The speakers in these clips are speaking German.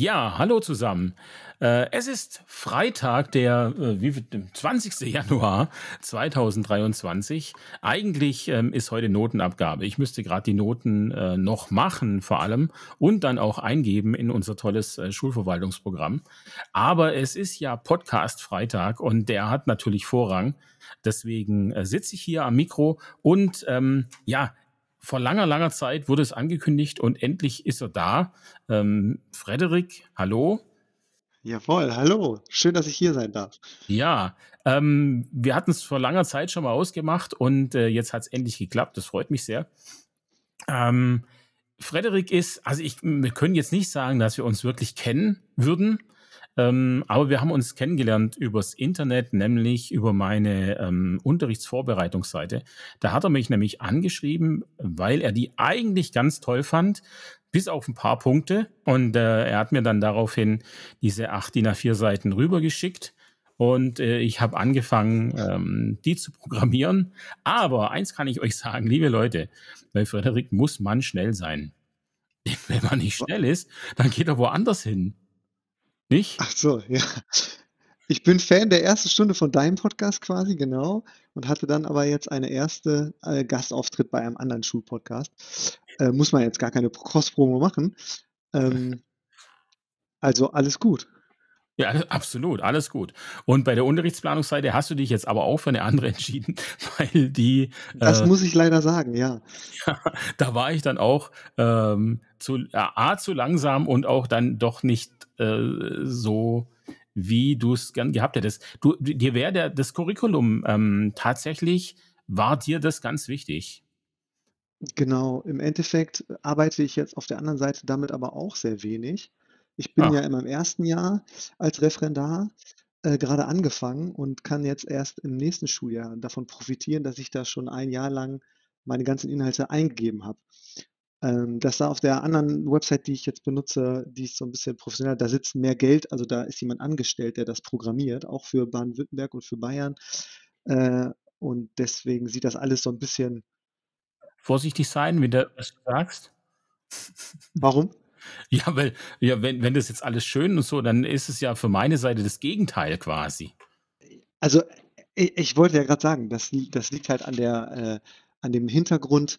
Ja, hallo zusammen. Äh, es ist Freitag, der äh, wie, 20. Januar 2023. Eigentlich ähm, ist heute Notenabgabe. Ich müsste gerade die Noten äh, noch machen, vor allem, und dann auch eingeben in unser tolles äh, Schulverwaltungsprogramm. Aber es ist ja Podcast-Freitag und der hat natürlich Vorrang. Deswegen äh, sitze ich hier am Mikro und ähm, ja, vor langer, langer Zeit wurde es angekündigt und endlich ist er da. Ähm, Frederik, hallo. Jawohl, hallo. Schön, dass ich hier sein darf. Ja, ähm, wir hatten es vor langer Zeit schon mal ausgemacht und äh, jetzt hat es endlich geklappt. Das freut mich sehr. Ähm, Frederik ist, also ich, wir können jetzt nicht sagen, dass wir uns wirklich kennen würden, ähm, aber wir haben uns kennengelernt übers Internet, nämlich über meine ähm, Unterrichtsvorbereitungsseite. Da hat er mich nämlich angeschrieben, weil er die eigentlich ganz toll fand, bis auf ein paar Punkte. Und äh, er hat mir dann daraufhin diese acht DIN A4 Seiten rübergeschickt. Und äh, ich habe angefangen, ähm, die zu programmieren. Aber eins kann ich euch sagen, liebe Leute, bei Frederik muss man schnell sein. Wenn man nicht schnell ist, dann geht er woanders hin. Nicht? Ach so, ja. Ich bin Fan der ersten Stunde von deinem Podcast quasi, genau. Und hatte dann aber jetzt eine erste äh, Gastauftritt bei einem anderen Schulpodcast. Äh, muss man jetzt gar keine Cross-Promo machen. Ähm, also alles gut. Ja, absolut, alles gut. Und bei der Unterrichtsplanungsseite hast du dich jetzt aber auch für eine andere entschieden, weil die. Das äh, muss ich leider sagen, ja. ja da war ich dann auch ähm, zu, äh, A, zu langsam und auch dann doch nicht äh, so wie du es gern gehabt hättest. Du, dir wäre das Curriculum ähm, tatsächlich, war dir das ganz wichtig? Genau, im Endeffekt arbeite ich jetzt auf der anderen Seite damit aber auch sehr wenig. Ich bin Ah, ja in meinem ersten Jahr als Referendar äh, gerade angefangen und kann jetzt erst im nächsten Schuljahr davon profitieren, dass ich da schon ein Jahr lang meine ganzen Inhalte eingegeben habe. Ähm, das da auf der anderen Website, die ich jetzt benutze, die ist so ein bisschen professioneller, da sitzt mehr Geld, also da ist jemand angestellt, der das programmiert, auch für Baden-Württemberg und für Bayern. Äh, und deswegen sieht das alles so ein bisschen vorsichtig sein, wenn du was du sagst. Warum? Ja, weil, ja, wenn, wenn das jetzt alles schön und so, dann ist es ja für meine Seite das Gegenteil quasi. Also, i ich wollte ja gerade sagen, das das liegt halt an der äh, an dem Hintergrund,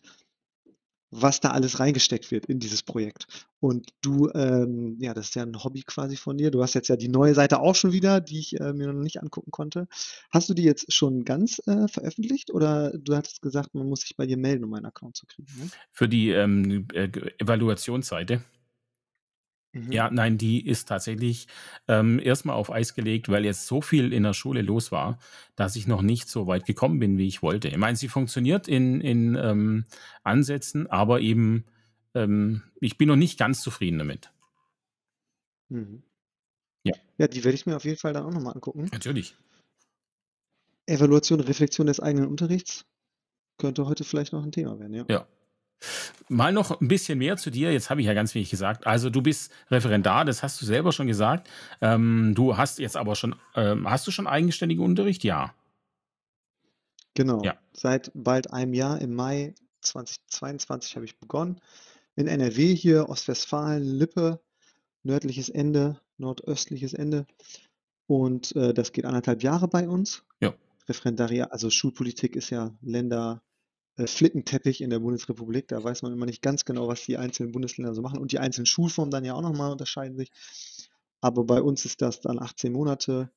was da alles reingesteckt wird in dieses Projekt. Und du, ähm, ja, das ist ja ein Hobby quasi von dir. Du hast jetzt ja die neue Seite auch schon wieder, die ich äh, mir noch nicht angucken konnte. Hast du die jetzt schon ganz äh, veröffentlicht oder du hattest gesagt, man muss sich bei dir melden, um einen Account zu kriegen? Ne? Für die ähm, äh, Evaluationsseite. Mhm. Ja, nein, die ist tatsächlich ähm, erstmal auf Eis gelegt, weil jetzt so viel in der Schule los war, dass ich noch nicht so weit gekommen bin, wie ich wollte. Ich meine, sie funktioniert in, in ähm, Ansätzen, aber eben, ähm, ich bin noch nicht ganz zufrieden damit. Mhm. Ja, Ja, die werde ich mir auf jeden Fall dann auch nochmal angucken. natürlich. Evaluation, Reflexion des eigenen Unterrichts könnte heute vielleicht noch ein Thema werden, ja. Ja. Mal noch ein bisschen mehr zu dir. Jetzt habe ich ja ganz wenig gesagt. Also du bist Referendar, das hast du selber schon gesagt. Ähm, du hast jetzt aber schon, ähm, hast du schon eigenständigen Unterricht? Ja. Genau. Ja. Seit bald einem Jahr, im Mai 2022 habe ich begonnen. In NRW hier, Ostwestfalen, Lippe, nördliches Ende, nordöstliches Ende. Und äh, das geht anderthalb Jahre bei uns. Ja. Referendariat, also Schulpolitik ist ja Länder, Flickenteppich in der Bundesrepublik. Da weiß man immer nicht ganz genau, was die einzelnen Bundesländer so machen. Und die einzelnen Schulformen dann ja auch nochmal unterscheiden sich. Aber bei uns ist das dann 18 Monate.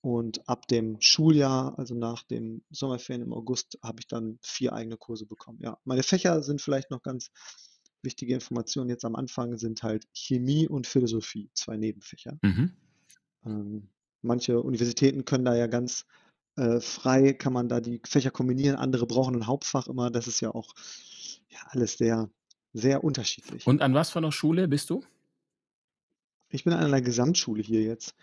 Und ab dem Schuljahr, also nach den Sommerferien im August, habe ich dann vier eigene Kurse bekommen. Ja, meine Fächer sind vielleicht noch ganz wichtige Informationen jetzt am Anfang, sind halt Chemie und Philosophie, zwei Nebenfächer. Mhm. Ähm, manche Universitäten können da ja ganz äh, frei, kann man da die Fächer kombinieren, andere brauchen ein Hauptfach immer. Das ist ja auch ja, alles sehr, sehr unterschiedlich. Und an was für einer Schule bist du? Ich bin an einer Gesamtschule hier jetzt.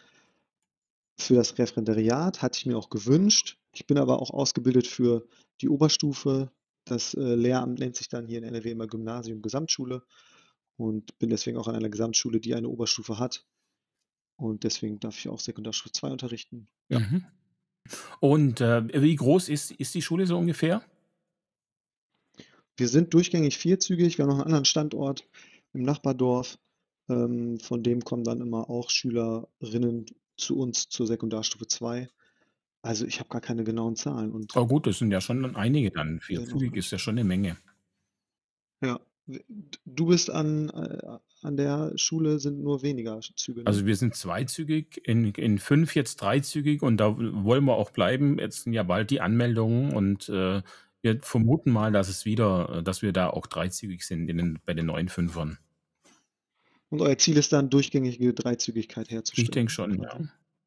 Für das Referendariat hatte ich mir auch gewünscht. Ich bin aber auch ausgebildet für die Oberstufe. Das äh, Lehramt nennt sich dann hier in NRW immer Gymnasium Gesamtschule und bin deswegen auch an einer Gesamtschule, die eine Oberstufe hat. Und deswegen darf ich auch Sekundarstufe 2 unterrichten. Ja. Mhm. Und äh, wie groß ist, ist die Schule so ungefähr? Wir sind durchgängig vierzügig. Wir haben noch einen anderen Standort im Nachbardorf. Ähm, von dem kommen dann immer auch Schülerinnen zu uns zur Sekundarstufe 2. Also, ich habe gar keine genauen Zahlen und Oh gut, das sind ja schon einige dann. auch Vierzügig ist ja schon 'ne Menge. Ja. Du bist an äh, an der Schule sind nur weniger Züge, ne? Also, wir sind zweizügig, in in 5 jetzt dreizügig und da wollen wir auch bleiben. Jetzt sind ja bald die Anmeldungen und, äh, wir vermuten mal, dass es wieder dass wir da auch dreizügig sind in den bei den neuen Fünfern. Und euer Ziel ist dann, durchgängige Dreizügigkeit Ich herzustellen denke schon, ja.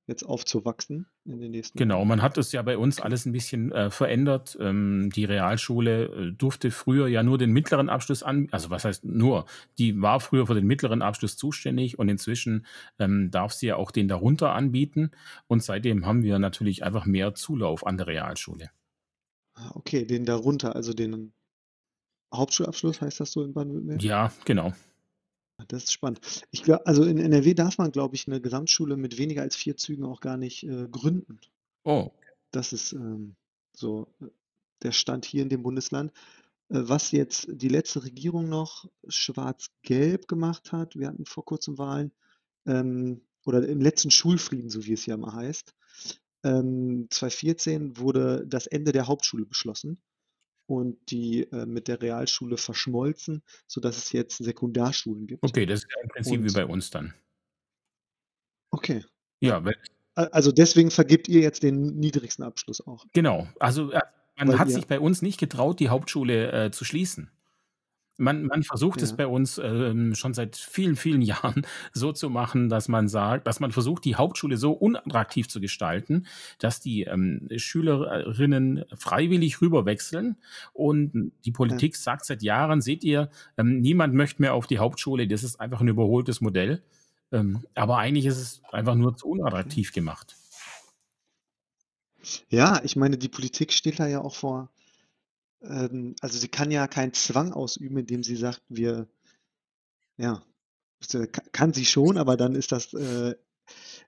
Jetzt aufzuwachsen in den nächsten Genau, man hat das ja bei uns alles 'n bisschen, äh, verändert. Ähm, die Realschule, äh, durfte früher ja nur den mittleren Abschluss an also, was heißt nur? Die war früher für den mittleren Abschluss zuständig und inzwischen, ähm, darf sie ja auch den darunter anbieten und seitdem haben wir natürlich einfach mehr Zulauf an der Realschule. Ah, okay, den darunter, also den Hauptschulabschluss, heißt das so in Baden-Württemberg? Ja, genau. Das ist spannend. Ich gla also, in NRW darf man, glaube ich, 'ne Gesamtschule mit weniger als 4 Zügen auch gar nicht, äh, gründen. Oh. Das ist, ähm, so, äh, der Stand hier in dem Bundesland. Äh, was jetzt die letzte Regierung noch schwarz-gelb gemacht hat wir hatten vor Kurzem Wahlen, ähm, oder im letzten Schulfrieden, so wie es ja immer heißt, ähm, 2014 wurde das Ende der Hauptschule beschlossen und die, äh, mit der Realschule verschmolzen, sodass es jetzt Sekundarschulen gibt. Okay, das ist ja im Prinzip wie Und bei uns dann. Okay, ja. Weil also, deswegen vergebt ihr jetzt den niedrigsten Abschluss auch? Genau. Also, äh, man Weil hat ihr sich bei uns nicht getraut, die Hauptschule, äh, zu schließen. Man man versucht es Ja. bei uns, ähm, schon seit vielen, vielen Jahren so zu machen, dass man sagt dass man versucht, die Hauptschule so unattraktiv zu gestalten, dass die, ähm, Schülerinnen freiwillig rüberwechseln und die Ja. Politik sagt seit Jahren: „Seht ihr, ähm, niemand möchte mehr auf die Hauptschule, das ist einfach 'n überholtes Modell.“ Ähm, aber eigentlich ist es einfach nur zu unattraktiv gemacht. Ja, ich meine, die Politik steht da ja auch vor ähm, also, sie kann ja keinen Zwang ausüben, indem sie sagt: „Wir“ ja, ka kann sie schon, aber dann ist das äh,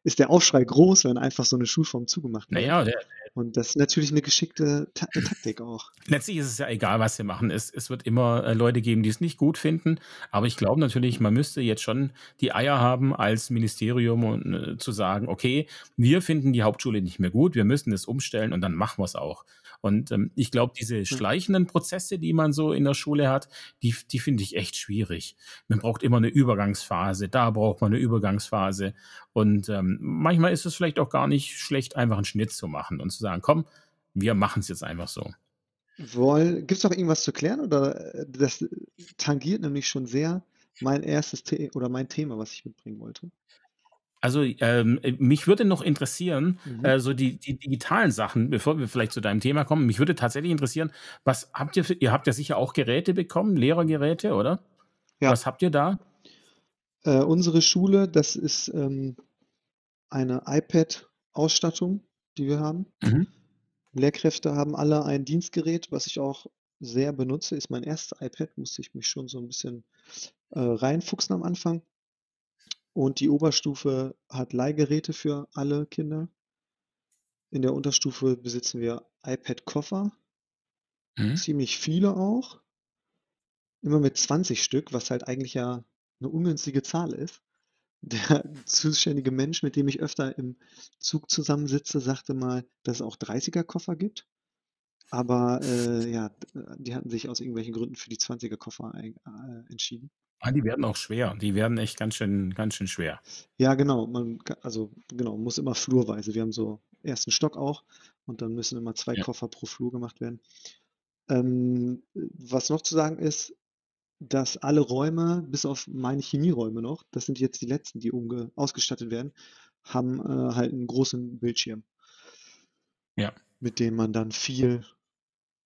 ist der Aufschrei groß, wenn einfach so 'ne Schulform zugemacht wird. ja, der der Und das ist natürlich 'ne geschickte Ta Taktik auch. Letztlich ist es ja egal, was sie machen. Es es wird immer, äh, Leute geben, die es nicht gut finden. Aber ich glaube natürlich, man müsste jetzt schon die Eier haben als Ministerium und, äh, zu sagen: „Okay, wir finden die Hauptschule nicht mehr gut, wir müssen es umstellen und dann machen wir's auch.“ Und, ähm, ich glaube, diese schleichenden Prozesse, die man so in der Schule hat, die die finde ich echt schwierig. Man braucht immer 'ne Übergangsphase, da braucht man 'ne Übergangsphase und, ähm, manchmal ist es vielleicht auch gar nicht schlecht, einfach 'n Schnitt zu machen und zu sagen: „Komm, wir machen's jetzt einfach so.“ Woll gibt's noch irgendwas zu klären oder, äh, das tangiert nämlich schon sehr mein 1. The oder mein Thema, was ich mitbringen wollte. Also, ähm, äh, mich würde noch interessieren, Mhm. äh, so die die digitalen Sachen, bevor wir vielleicht zu deinem Thema kommen. Mich würde tatsächlich interessieren, was habt ihr für ihr habt ja sicher auch Geräte bekommen, Lehrergeräte, oder? Ja. Was habt ihr da? Äh, unsere Schule, das ist, ähm, eine iPad-Ausstattung, die wir haben. Mhm. Lehrkräfte haben alle ein Dienstgerät, was ich auch sehr benutze, ist mein 1. iPad, musste ich mich schon so 'n bisschen, äh, reinfuchsen am Anfang. Und die Oberstufe hat Leihgeräte für alle Kinder. In der Unterstufe besitzen wir iPad-Koffer. Mhm. Ziemlich viele auch. Immer mit 20 Stück, was halt eigentlich ja 'ne ungünstige Zahl ist. Der zuständige Mensch, mit dem ich öfter im Zug zusammensitze, sagte mal, dass es auch 30er Koffer gibt. Aber, äh, ja, die hatten sich aus irgendwelchen Gründen für die 20er Koffer ein äh, entschieden. Ah, die werden auch schwer. Die werden echt ganz schön ganz schön schwer. Ja, genau. Man ka also, genau, muss immer flurweise. Wir haben so 1. Stock auch und dann müssen immer 2 Ja. Koffer pro Flur gemacht werden. Ähm, äh, was noch zu sagen ist, dass alle Räume, bis auf meine Chemieräume noch, das sind jetzt die letzten, die umge ausgestattet werden, haben, äh, halt 'n großen Bildschirm Ja. mit dem man dann viel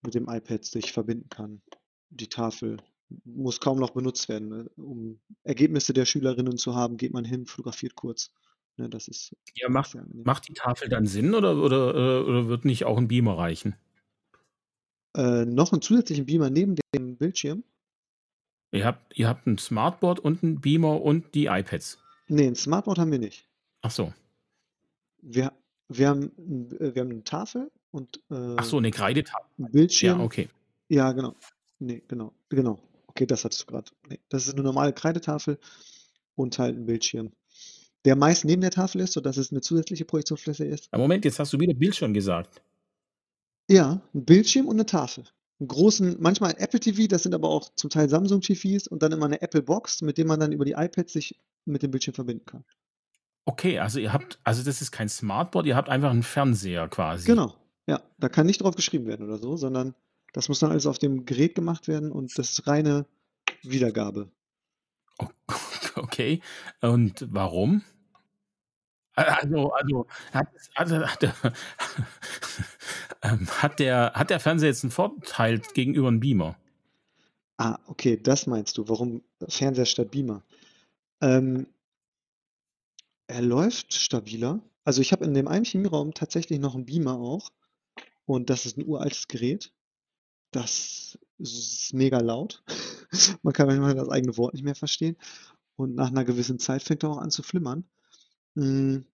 mit dem iPad sich verbinden kann. Die Tafel muss kaum noch benutzt werden, ne? Um Ergebnisse der Schülerinnen zu haben, geht man hin, fotografiert kurz, ne? Das ist Ja, macht macht die Tafel dann Sinn oder oder äh, oder wird nicht auch 'n Beamer reichen? Äh, noch 'n zusätzlichen Beamer neben dem Bildschirm? Ihr habt ihr habt 'n Smartboard und 'n Beamer und die iPads? Ne, 'n Smartboard haben wir nicht. Ach so. Wir wir haben äh, wir haben 'ne Tafel und, äh, Ach so, 'ne 'n Kreidetafel meinst du? Ja, Bildschirm. okay. Ja, genau. Ne, genau, genau. Okay, das hattest du grad. Ne, das ist 'ne normale Kreidetafel und halt 'n Bildschirm, der meist neben der Tafel ist, sodass es 'ne zusätzliche Projektionsfläche ist. Ah, Moment, jetzt hast du wieder Bildschirm gesagt. Ja, 'n Bildschirm und 'ne Tafel. 'N großen manchmal Apple TV, das sind aber auch zum Teil Samsung TVs und dann immer 'ne Apple Box, mit dem man dann über die iPads sich mit dem Bildschirm verbinden kann. Okay, also ihr habt also das ist kein Smartboard, ihr habt einfach 'n Fernseher quasi. Genau, ja. Da kann nicht drauf geschrieben werden oder so, sondern das muss dann alles auf dem Gerät gemacht werden und das ist reine Wiedergabe. O okay. Und warum? Also also also der ähm, hat der hat der Fernseher jetzt 'n Vorteil gegenüber 'n Beamer? Ah, okay, das meinst du, warum Fernseher statt Beamer? Ähm er läuft stabiler. Also, ich habe in dem einen Chemieraum tatsächlich noch 'n Beamer auch und das ist 'n uraltes Gerät. Das ist mega laut. Man kann manchmal das eigene Wort nicht mehr verstehen und nach 'ner gewissen Zeit fängt er auch an zu flimmern. Hm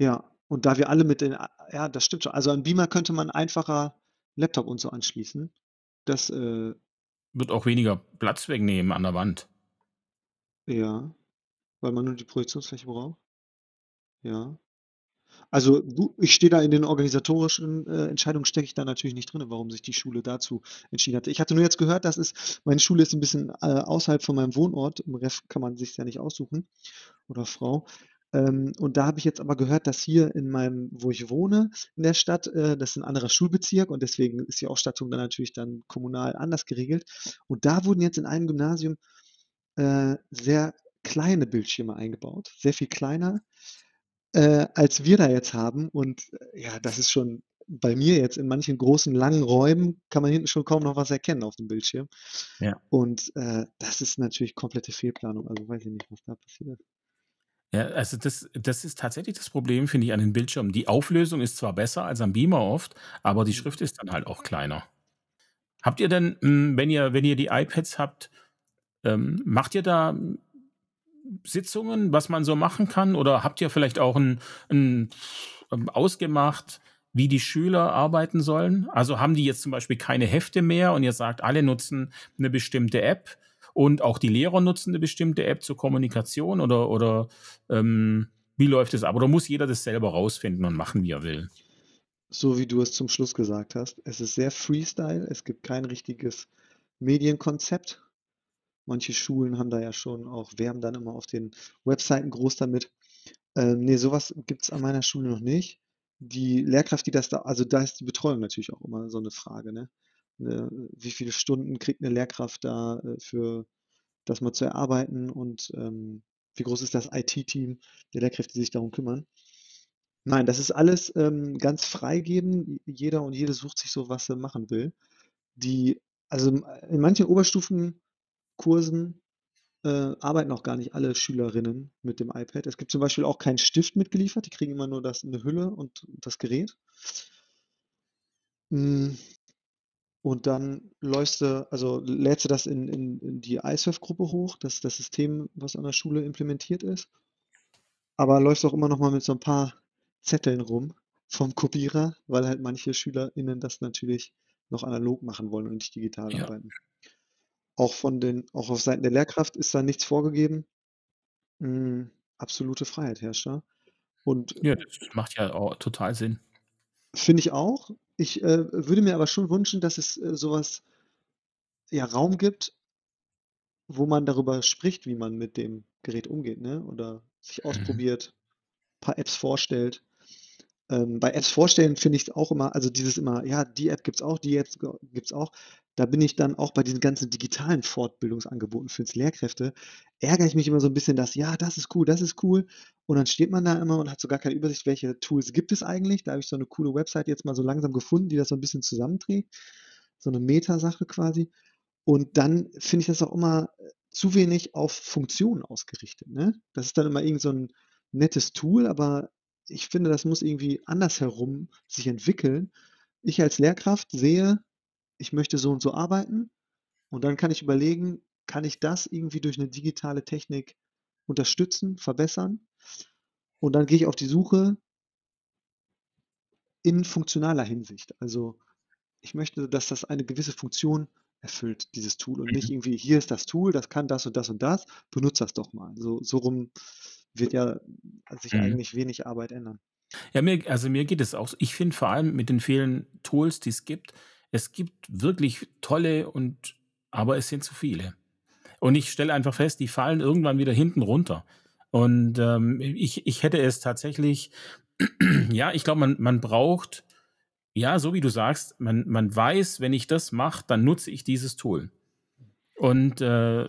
ja, und da wir alle mit den ja, das stimmt schon. Also, an Beamer könnte man einfacher Laptop und so anschließen. Das, äh Wird auch weniger Platz wegnehmen an der Wand. Ja, weil man nur die Projektionsfläche braucht? Ja. Also, du ich stehe da in den organisatorischen, äh, Entscheidungen stecke ich da natürlich nicht drinne, warum sich die Schule dazu entschieden hatte. Ich hatte nur jetzt gehört, dass es meine Schule ist 'n bisschen, äh, außerhalb von meinem Wohnort. Im Rest kann man sich's ja nicht aussuchen oder Frau. Ähm, und da habe ich jetzt aber gehört, dass hier in meinem wo ich wohne in der Stadt, äh, das ist 'n anderer Schulbezirk und deswegen ist die Ausstattung dann natürlich dann kommunal anders geregelt. Und da wurden jetzt in einem Gymnasium, äh, sehr kleine Bildschirme eingebaut, sehr viel kleiner, äh, als wir da jetzt haben. Und, ja, das ist schon bei mir jetzt in manchen großen, langen Räumen kann man hinten schon kaum noch was erkennen auf dem Bildschirm. Ja. Und, äh, das ist natürlich komplette Fehlplanung. Also, weiß ich nicht, was da passiert. Ja, also das das ist tatsächlich das Problem, finde ich, an den Bildschirmen. Die Auflösung ist zwar besser als am Beamer oft, aber die Mhm. Schrift ist dann halt auch kleiner. Habt ihr denn, hm, wenn ihr wenn ihr die iPads habt, ähm, macht ihr da Sitzungen, was man so machen kann? Oder habt ihr vielleicht auch 'n 'n ähm, ausgemacht, wie die Schüler arbeiten sollen? Also, haben die jetzt zum Beispiel keine Hefte mehr und ihr sagt, alle nutzen 'ne bestimmte App und auch die Lehrer nutzen 'ne bestimmte App zur Kommunikation oder oder, ähm, wie läuft das ab? Oder muss jeder das selber rausfinden und machen, wie er will? So wie du es zum Schluss gesagt hast. Es ist sehr Freestyle. Es gibt kein richtiges Medienkonzept. Manche Schulen haben da ja schon auch werben dann immer auf den Webseiten groß damit. Ähm, ne, so was gibt's an meiner Schule noch nicht. Die Lehrkraft, die das da also, da ist die Betreuung natürlich auch immer so 'ne Frage, ne? Ne, wie viele Stunden kriegt 'ne Lehrkraft da, äh, für das mal zu erarbeiten und, ähm, wie groß ist das IT-Team der Lehrkräfte, die sich darum kümmern? Nein, das ist alles, ähm, ganz freigegeben. J jeder und jede sucht sich so, was er machen will. Die also, in manchen Oberstufenkursen, äh, arbeiten auch gar nicht alle Schülerinnen mit dem iPad. Es gibt zum Beispiel auch keinen Stift mitgeliefert, die kriegen immer nur das 'ne Hülle und das Gerät. Und dann läufst du also, lädst du das in in in die iSurf-Gruppe hoch, das ist das System, was an der Schule implementiert ist. Aber läufst auch immer noch mal mit so 'n paar Zetteln rum vom Kopierer, weil halt manche SchülerInnen das natürlich noch analog machen wollen und nicht digital Ja. arbeiten. Auch von den auch auf Seiten der Lehrkraft ist da nichts vorgegeben. Hm, absolute Freiheit herrscht da. Und Ja, das macht ja au total Sinn. Finde ich auch. Ich, äh, würde mir aber schon wünschen, dass es, äh, so was ja, Raum gibt wo man darüber spricht, wie man mit dem Gerät umgeht, ne, oder sich Mhm. ausprobiert, paar Apps vorstellt. Ähm, bei Apps vorstellen finde ich's auch immer also, dieses immer: „Ja, die App gibt's auch, die Apps g gibt's auch.“ Da bin ich dann auch bei diesen ganzen digitalen Fortbildungsangeboten fürs Lehrkräfte ärgere ich mich immer so 'n bisschen, dass: „Ja, das ist cool, das ist cool.“ Und dann steht man da immer und hat so gar keine Übersicht, welche Tools gibt es eigentlich. Da habe ich so 'ne coole Website jetzt mal so langsam gefunden, die das so 'n bisschen zusammenträgt, so 'ne Meta-Sache quasi. Und dann finde ich das auch immer, äh, zu wenig auf Funktionen ausgerichtet, ne? Das ist dann immer irgend so 'n nettes Tool, aber ich finde, das muss irgendwie andersherum sich entwickeln. Ich als Lehrkraft sehe, ich möchte so und so arbeiten und dann kann ich überlegen, kann ich das irgendwie durch 'ne digitale Technik unterstützen, verbessern? Und dann gehe ich auf die Suche in funktionaler Hinsicht. Also, ich möchte, dass das eine gewisse Funktion erfüllt dieses Tool und nicht mhm. irgendwie, hier ist das Tool, das kann das und das und das, benutzt das doch mal. So, so rum wird ja sich mhm. eigentlich wenig Arbeit ändern. Ja, mir, also mir geht es auch. Ich finde vor allem mit den vielen Tools, die es gibt, es gibt wirklich tolle und, aber es sind zu viele. Und ich stelle einfach fest, die fallen irgendwann wieder hinten runter. Und ähm, ich, ich hätte es tatsächlich, ja, ich glaube, man, man braucht, ja, so wie du sagst, man, man weiß, wenn ich das mache, dann nutze ich dieses Tool. Und äh,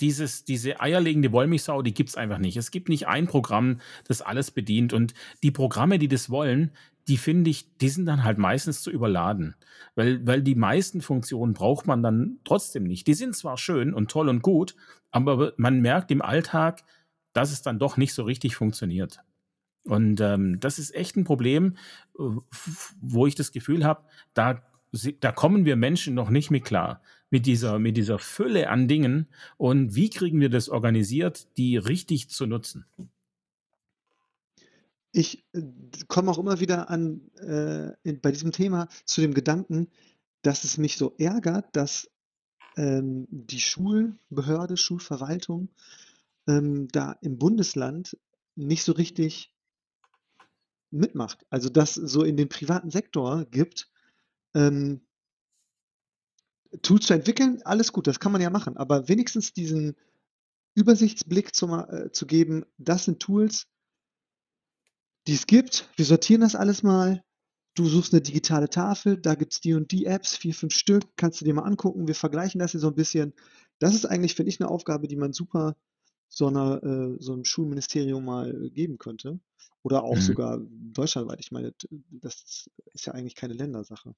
dieses, diese eierlegende Wollmilchsau, die gibt es einfach nicht. Es gibt nicht ein Programm, das alles bedient. Und die Programme, die das wollen, die finde ich, die sind dann halt meistens zu überladen. Weil, weil die meisten Funktionen braucht man dann trotzdem nicht. Die sind zwar schön und toll und gut, aber man merkt im Alltag, dass es dann doch nicht so richtig funktioniert. Und ähm, das ist echt ein Problem, äh, wo ich das Gefühl habe, da, da kommen wir Menschen noch nicht mit klar mit dieser, mit dieser Fülle an Dingen und wie kriegen wir das organisiert, die richtig zu nutzen? Ich äh, komme auch immer wieder an, äh, bei diesem Thema zu dem Gedanken, dass es mich so ärgert, dass ähm, die Schulbehörde, Schulverwaltung ähm, da im Bundesland nicht so richtig mitmacht. Also dass so in den privaten Sektor gibt, ähm, Tools zu entwickeln, alles gut, das kann man ja machen, aber wenigstens diesen Übersichtsblick zu, äh, zu geben, das sind Tools, die es gibt, wir sortieren das alles mal, du suchst eine digitale Tafel, da gibt es die und die Apps, vier, fünf Stück, kannst du dir mal angucken, wir vergleichen das hier so ein bisschen. Das ist eigentlich, finde ich, eine Aufgabe, die man super so, einer, äh, so einem Schulministerium mal geben könnte. Oder auch mhm. sogar deutschlandweit. Ich meine, das ist ja eigentlich keine Ländersache.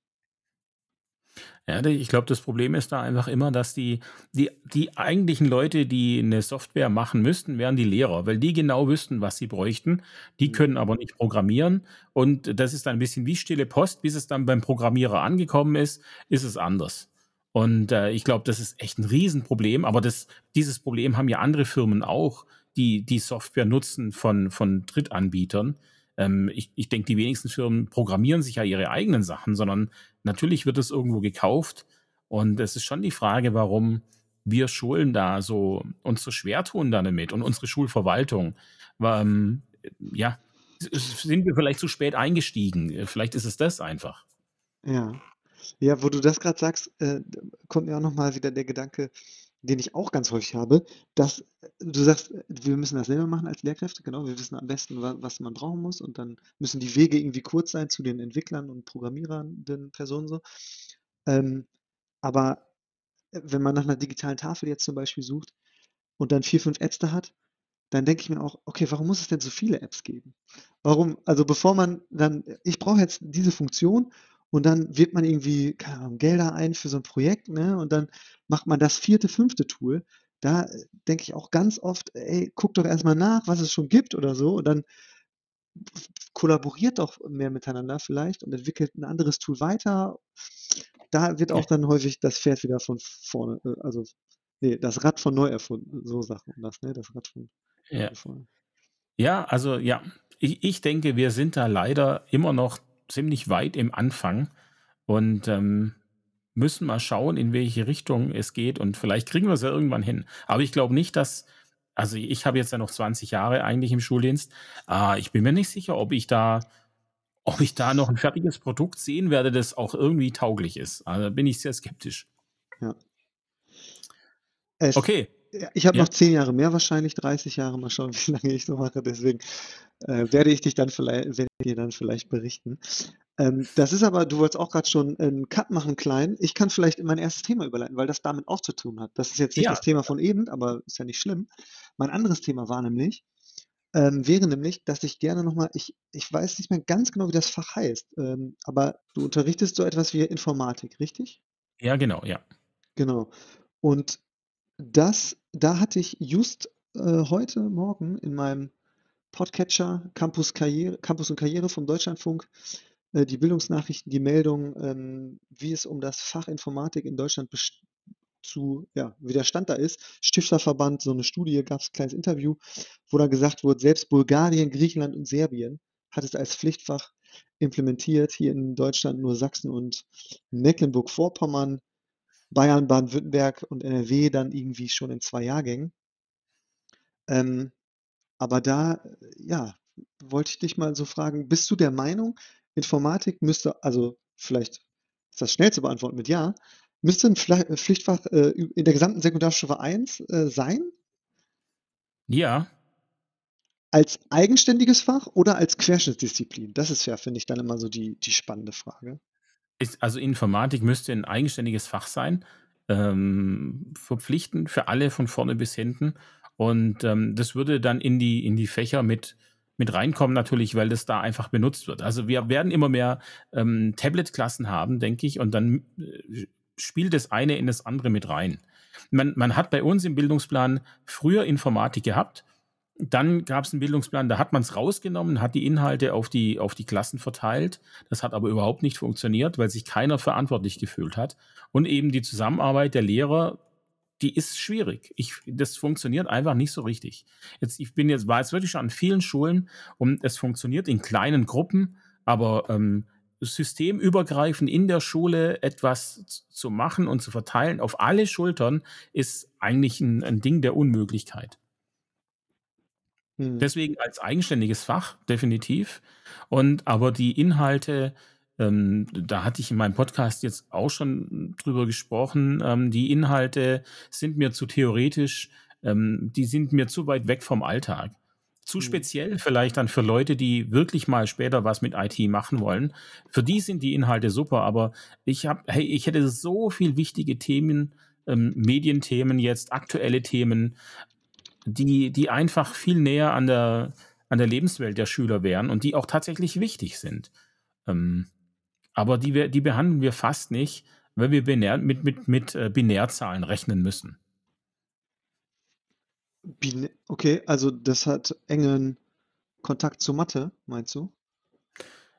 Ja, ich glaube, das Problem ist da einfach immer, dass die, die, die eigentlichen Leute, die eine Software machen müssten, wären die Lehrer, weil die genau wüssten, was sie bräuchten. Die mhm. können aber nicht programmieren. Und das ist ein bisschen wie stille Post. Bis es dann beim Programmierer angekommen ist, ist es anders. Und äh, ich glaube, das ist echt ein Riesenproblem. Aber das, dieses Problem haben ja andere Firmen auch, die die Software nutzen von, von Drittanbietern. Ähm, ich ich denke, die wenigsten Firmen programmieren sich ja ihre eigenen Sachen, sondern natürlich wird es irgendwo gekauft. Und es ist schon die Frage, warum wir Schulen da so uns so schwer tun damit und unsere Schulverwaltung. Ähm, ja, sind wir vielleicht zu spät eingestiegen? Vielleicht ist es das einfach. Ja. Ja, wo du das gerade sagst, äh, kommt mir auch nochmal wieder der Gedanke, den ich auch ganz häufig habe, dass du sagst, wir müssen das selber machen als Lehrkräfte, genau, wir wissen am besten, was man brauchen muss und dann müssen die Wege irgendwie kurz sein zu den Entwicklern und programmierenden Personen so. Ähm, aber wenn man nach einer digitalen Tafel jetzt zum Beispiel sucht und dann vier, fünf Apps da hat, dann denke ich mir auch, okay, warum muss es denn so viele Apps geben? Warum, also bevor man dann, ich brauche jetzt diese Funktion und dann wird man irgendwie, keine Ahnung, Gelder ein für so ein Projekt, ne? Und dann macht man das vierte, fünfte Tool. Da äh, denke ich auch ganz oft, ey, guck doch erstmal nach, was es schon gibt oder so. Und dann kollaboriert doch mehr miteinander vielleicht und entwickelt ein anderes Tool weiter. Da wird auch dann häufig das Pferd wieder von vorne, äh, also nee, das Rad von neu erfunden, so sagt man das, ne? Das Rad von ja. vorne. Ja, also ja, ich, ich denke, wir sind da leider immer noch ziemlich weit im Anfang und ähm, müssen mal schauen, in welche Richtung es geht und vielleicht kriegen wir es ja irgendwann hin. Aber ich glaube nicht, dass, also ich habe jetzt ja noch 20 Jahre eigentlich im Schuldienst. Äh, ich bin mir nicht sicher, ob ich da, ob ich da noch ein fertiges Produkt sehen werde, das auch irgendwie tauglich ist. Also bin ich sehr skeptisch. Ja. Es, okay. Ich habe ja. noch 10 Jahre mehr wahrscheinlich, 30 Jahre. Mal schauen, wie lange ich so mache. Deswegen äh, werde ich dich dann vielleicht, werde dir dann vielleicht berichten. Ähm, das ist aber, du wolltest auch gerade schon einen Cut machen, klein. Ich kann vielleicht in mein erstes Thema überleiten, weil das damit auch zu tun hat. Das ist jetzt nicht ja. das Thema von eben, aber ist ja nicht schlimm. Mein anderes Thema war nämlich, ähm, wäre nämlich, dass ich gerne nochmal, ich, ich weiß nicht mehr ganz genau, wie das Fach heißt, ähm, aber du unterrichtest so etwas wie Informatik, richtig? Ja, genau, ja. Genau. Und das, da hatte ich just äh, heute Morgen in meinem Podcatcher Campus, Karriere, Campus und Karriere vom Deutschlandfunk äh, die Bildungsnachrichten, die Meldung, ähm, wie es um das Fach Informatik in Deutschland zu, ja, wie der Stand da ist. Stifterverband, so eine Studie, gab es ein kleines Interview, wo da gesagt wurde, selbst Bulgarien, Griechenland und Serbien hat es als Pflichtfach implementiert. Hier in Deutschland nur Sachsen und Mecklenburg-Vorpommern Bayern, Baden-Württemberg und NRW dann irgendwie schon in zwei Jahrgängen. Ähm, aber da, ja, wollte ich dich mal so fragen, bist du der Meinung, Informatik müsste, also vielleicht ist das schnell zu beantworten mit Ja, müsste ein Pflichtfach äh, in der gesamten Sekundarstufe 1 äh, sein? Ja. Als eigenständiges Fach oder als Querschnittsdisziplin? Das ist ja, finde ich, dann immer so die, die spannende Frage. Ist, also Informatik müsste ein eigenständiges Fach sein, ähm, verpflichtend für alle von vorne bis hinten. Und ähm, das würde dann in die, in die Fächer mit, mit reinkommen, natürlich, weil das da einfach benutzt wird. Also wir werden immer mehr ähm, Tablet-Klassen haben, denke ich, und dann äh, spielt das eine in das andere mit rein. Man, man hat bei uns im Bildungsplan früher Informatik gehabt. Dann gab es einen Bildungsplan, da hat man es rausgenommen, hat die Inhalte auf die, auf die Klassen verteilt. Das hat aber überhaupt nicht funktioniert, weil sich keiner verantwortlich gefühlt hat. Und eben die Zusammenarbeit der Lehrer die ist schwierig. Ich, das funktioniert einfach nicht so richtig. Jetzt, ich bin jetzt, war jetzt wirklich schon an vielen Schulen und es funktioniert in kleinen Gruppen, aber ähm, systemübergreifend in der Schule etwas zu machen und zu verteilen auf alle Schultern ist eigentlich ein, ein Ding der Unmöglichkeit. Hm. Deswegen als eigenständiges Fach, definitiv. Und aber die Inhalte, ähm, da hatte ich in meinem Podcast jetzt auch schon drüber gesprochen. Ähm, die Inhalte sind mir zu theoretisch, ähm, die sind mir zu weit weg vom Alltag. Zu mhm. speziell vielleicht dann für Leute, die wirklich mal später was mit IT machen wollen. Für die sind die Inhalte super, aber ich habe, hey, ich hätte so viel wichtige Themen, ähm, Medienthemen jetzt, aktuelle Themen, die, die einfach viel näher an der, an der Lebenswelt der Schüler wären und die auch tatsächlich wichtig sind. Ähm, aber die, die behandeln wir fast nicht, weil wir binär, mit, mit, mit äh, Binärzahlen rechnen müssen. Okay, also das hat engen Kontakt zur Mathe, meinst du?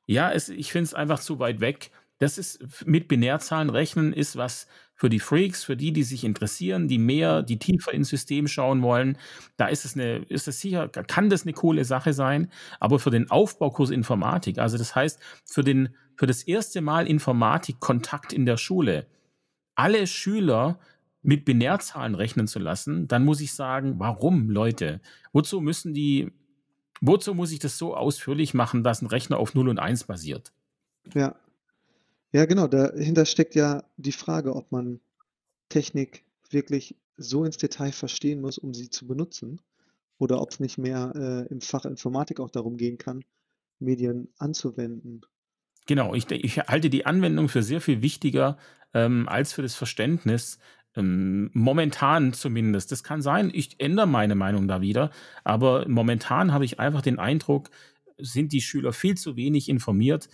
Ja, es, ich finde es einfach zu weit weg. Das ist mit Binärzahlen rechnen ist was für die Freaks, für die, die sich interessieren, die mehr, die tiefer ins System schauen wollen. Da ist es eine, ist es sicher, kann das eine coole Sache sein. Aber für den Aufbaukurs Informatik, also das heißt für den für das erste Mal Informatikkontakt in der Schule alle Schüler mit Binärzahlen rechnen zu lassen, dann muss ich sagen, warum, Leute? Wozu müssen die, wozu muss ich das so ausführlich machen, dass ein Rechner auf 0 und 1 basiert? Ja. Ja, genau. Dahinter steckt ja die Frage, ob man Technik wirklich so ins Detail verstehen muss, um sie zu benutzen, oder ob es nicht mehr äh, im Fach Informatik auch darum gehen kann, Medien anzuwenden. Genau, ich, ich halte die Anwendung für sehr viel wichtiger ähm, als für das Verständnis. Ähm, momentan zumindest. Das kann sein, ich ändere meine Meinung da wieder, aber momentan habe ich einfach den Eindruck, sind die Schüler viel zu wenig informiert.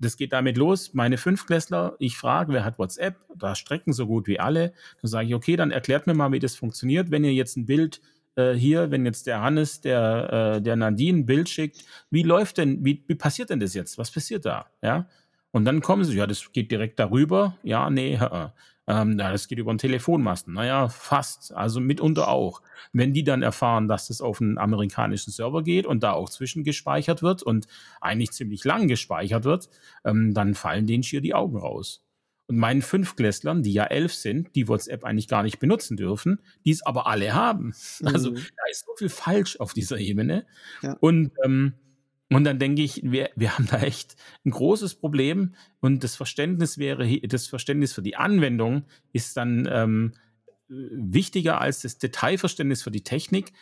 Das geht damit los. Meine Fünfklässler, ich frage, wer hat WhatsApp? Da strecken so gut wie alle. Dann sage ich, okay, dann erklärt mir mal, wie das funktioniert. Wenn ihr jetzt ein Bild äh, hier, wenn jetzt der Hannes der, äh, der Nadine ein Bild schickt, wie läuft denn, wie, wie passiert denn das jetzt? Was passiert da? Ja. Und dann kommen sie, ja, das geht direkt darüber. Ja, nee, äh, ähm, ja, das geht über einen Telefonmasten. Naja, fast. Also mitunter auch. Wenn die dann erfahren, dass das auf einen amerikanischen Server geht und da auch zwischengespeichert wird und eigentlich ziemlich lang gespeichert wird, ähm, dann fallen denen schier die Augen raus. Und meinen Fünfklässlern, die ja elf sind, die WhatsApp eigentlich gar nicht benutzen dürfen, die es aber alle haben. Also mhm. da ist so viel falsch auf dieser Ebene. Ja. Und, ähm, und dann denke ich, wir, wir haben da echt ein großes Problem. Und das Verständnis wäre, das Verständnis für die Anwendung ist dann ähm, wichtiger als das Detailverständnis für die Technik.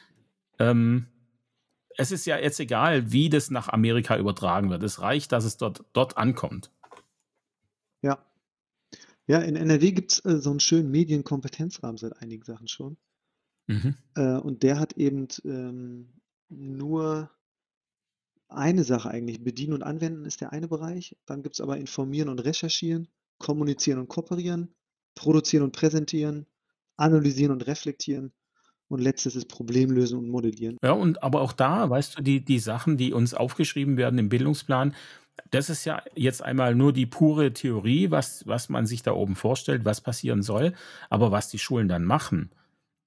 Ähm, es ist ja jetzt egal, wie das nach Amerika übertragen wird. Es reicht, dass es dort, dort ankommt. Ja, ja, in NRW gibt es äh, so einen schönen Medienkompetenzrahmen seit einigen Sachen schon. Mhm. Äh, und der hat eben ähm, nur eine Sache eigentlich. Bedienen und anwenden ist der eine Bereich. Dann gibt es aber informieren und recherchieren, kommunizieren und kooperieren, produzieren und präsentieren, analysieren und reflektieren. Und letztes ist Problemlösen und modellieren. Ja, und aber auch da, weißt du, die, die Sachen, die uns aufgeschrieben werden im Bildungsplan, das ist ja jetzt einmal nur die pure Theorie, was, was man sich da oben vorstellt, was passieren soll. Aber was die Schulen dann machen,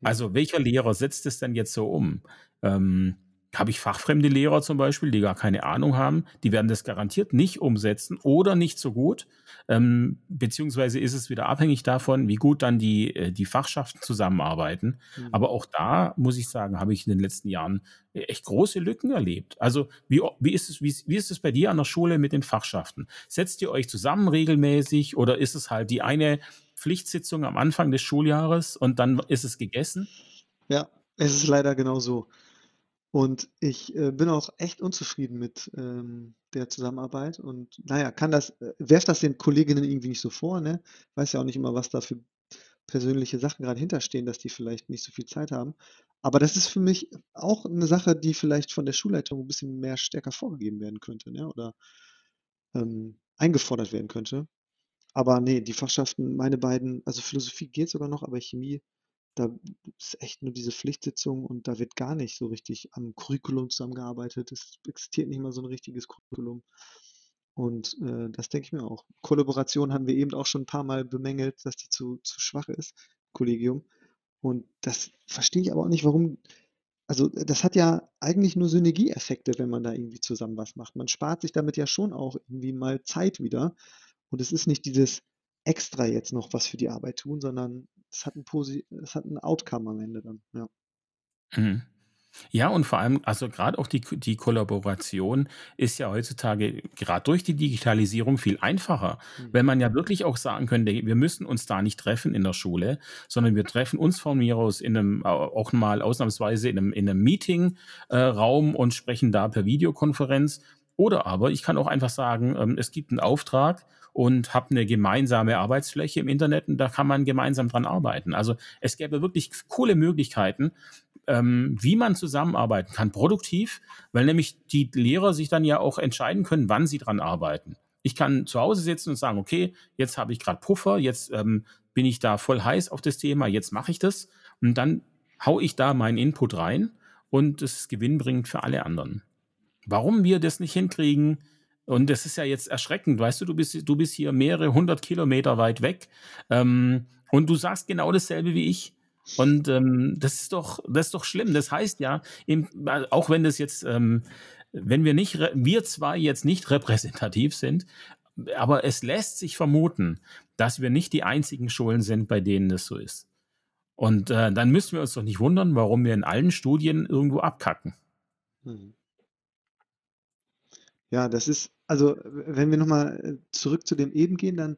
also welcher Lehrer setzt es denn jetzt so um? Ähm, habe ich fachfremde Lehrer zum Beispiel, die gar keine Ahnung haben, die werden das garantiert nicht umsetzen oder nicht so gut. Ähm, beziehungsweise ist es wieder abhängig davon, wie gut dann die, äh, die Fachschaften zusammenarbeiten. Mhm. Aber auch da, muss ich sagen, habe ich in den letzten Jahren echt große Lücken erlebt. Also wie, wie, ist es, wie, wie ist es bei dir an der Schule mit den Fachschaften? Setzt ihr euch zusammen regelmäßig oder ist es halt die eine Pflichtsitzung am Anfang des Schuljahres und dann ist es gegessen? Ja, es ist leider genau so. Und ich äh, bin auch echt unzufrieden mit ähm, der Zusammenarbeit und naja, kann das, äh, werft das den Kolleginnen irgendwie nicht so vor, ne? Weiß ja auch nicht immer, was da für persönliche Sachen gerade hinterstehen, dass die vielleicht nicht so viel Zeit haben. Aber das ist für mich auch eine Sache, die vielleicht von der Schulleitung ein bisschen mehr stärker vorgegeben werden könnte, ne? Oder ähm, eingefordert werden könnte. Aber nee, die Fachschaften, meine beiden, also Philosophie geht sogar noch, aber Chemie da ist echt nur diese Pflichtsitzung und da wird gar nicht so richtig am Curriculum zusammengearbeitet. Es existiert nicht mal so ein richtiges Curriculum. Und äh, das denke ich mir auch. Kollaboration haben wir eben auch schon ein paar Mal bemängelt, dass die zu, zu schwach ist, Kollegium. Und das verstehe ich aber auch nicht, warum. Also, das hat ja eigentlich nur Synergieeffekte, wenn man da irgendwie zusammen was macht. Man spart sich damit ja schon auch irgendwie mal Zeit wieder. Und es ist nicht dieses extra jetzt noch was für die Arbeit tun, sondern es hat ein, es hat ein Outcome am Ende dann, ja. Mhm. Ja, und vor allem, also gerade auch die, die Kollaboration ist ja heutzutage gerade durch die Digitalisierung viel einfacher. Mhm. Wenn man ja wirklich auch sagen könnte, wir müssen uns da nicht treffen in der Schule, sondern wir treffen uns von mir aus in einem, auch mal ausnahmsweise in einem, in einem Meeting-Raum äh, und sprechen da per Videokonferenz. Oder aber ich kann auch einfach sagen, ähm, es gibt einen Auftrag und habe eine gemeinsame Arbeitsfläche im Internet und da kann man gemeinsam dran arbeiten. Also es gäbe wirklich coole Möglichkeiten, ähm, wie man zusammenarbeiten kann, produktiv, weil nämlich die Lehrer sich dann ja auch entscheiden können, wann sie dran arbeiten. Ich kann zu Hause sitzen und sagen, okay, jetzt habe ich gerade Puffer, jetzt ähm, bin ich da voll heiß auf das Thema, jetzt mache ich das und dann haue ich da meinen Input rein und das ist gewinnbringend für alle anderen. Warum wir das nicht hinkriegen, und das ist ja jetzt erschreckend, weißt du, du bist, du bist hier mehrere hundert Kilometer weit weg ähm, und du sagst genau dasselbe wie ich. Und ähm, das ist doch, das ist doch schlimm. Das heißt ja, im, auch wenn das jetzt, ähm, wenn wir nicht, wir zwei jetzt nicht repräsentativ sind, aber es lässt sich vermuten, dass wir nicht die einzigen Schulen sind, bei denen das so ist. Und äh, dann müssen wir uns doch nicht wundern, warum wir in allen Studien irgendwo abkacken. Hm. Ja, das ist, also wenn wir nochmal äh, zurück zu dem eben gehen, dann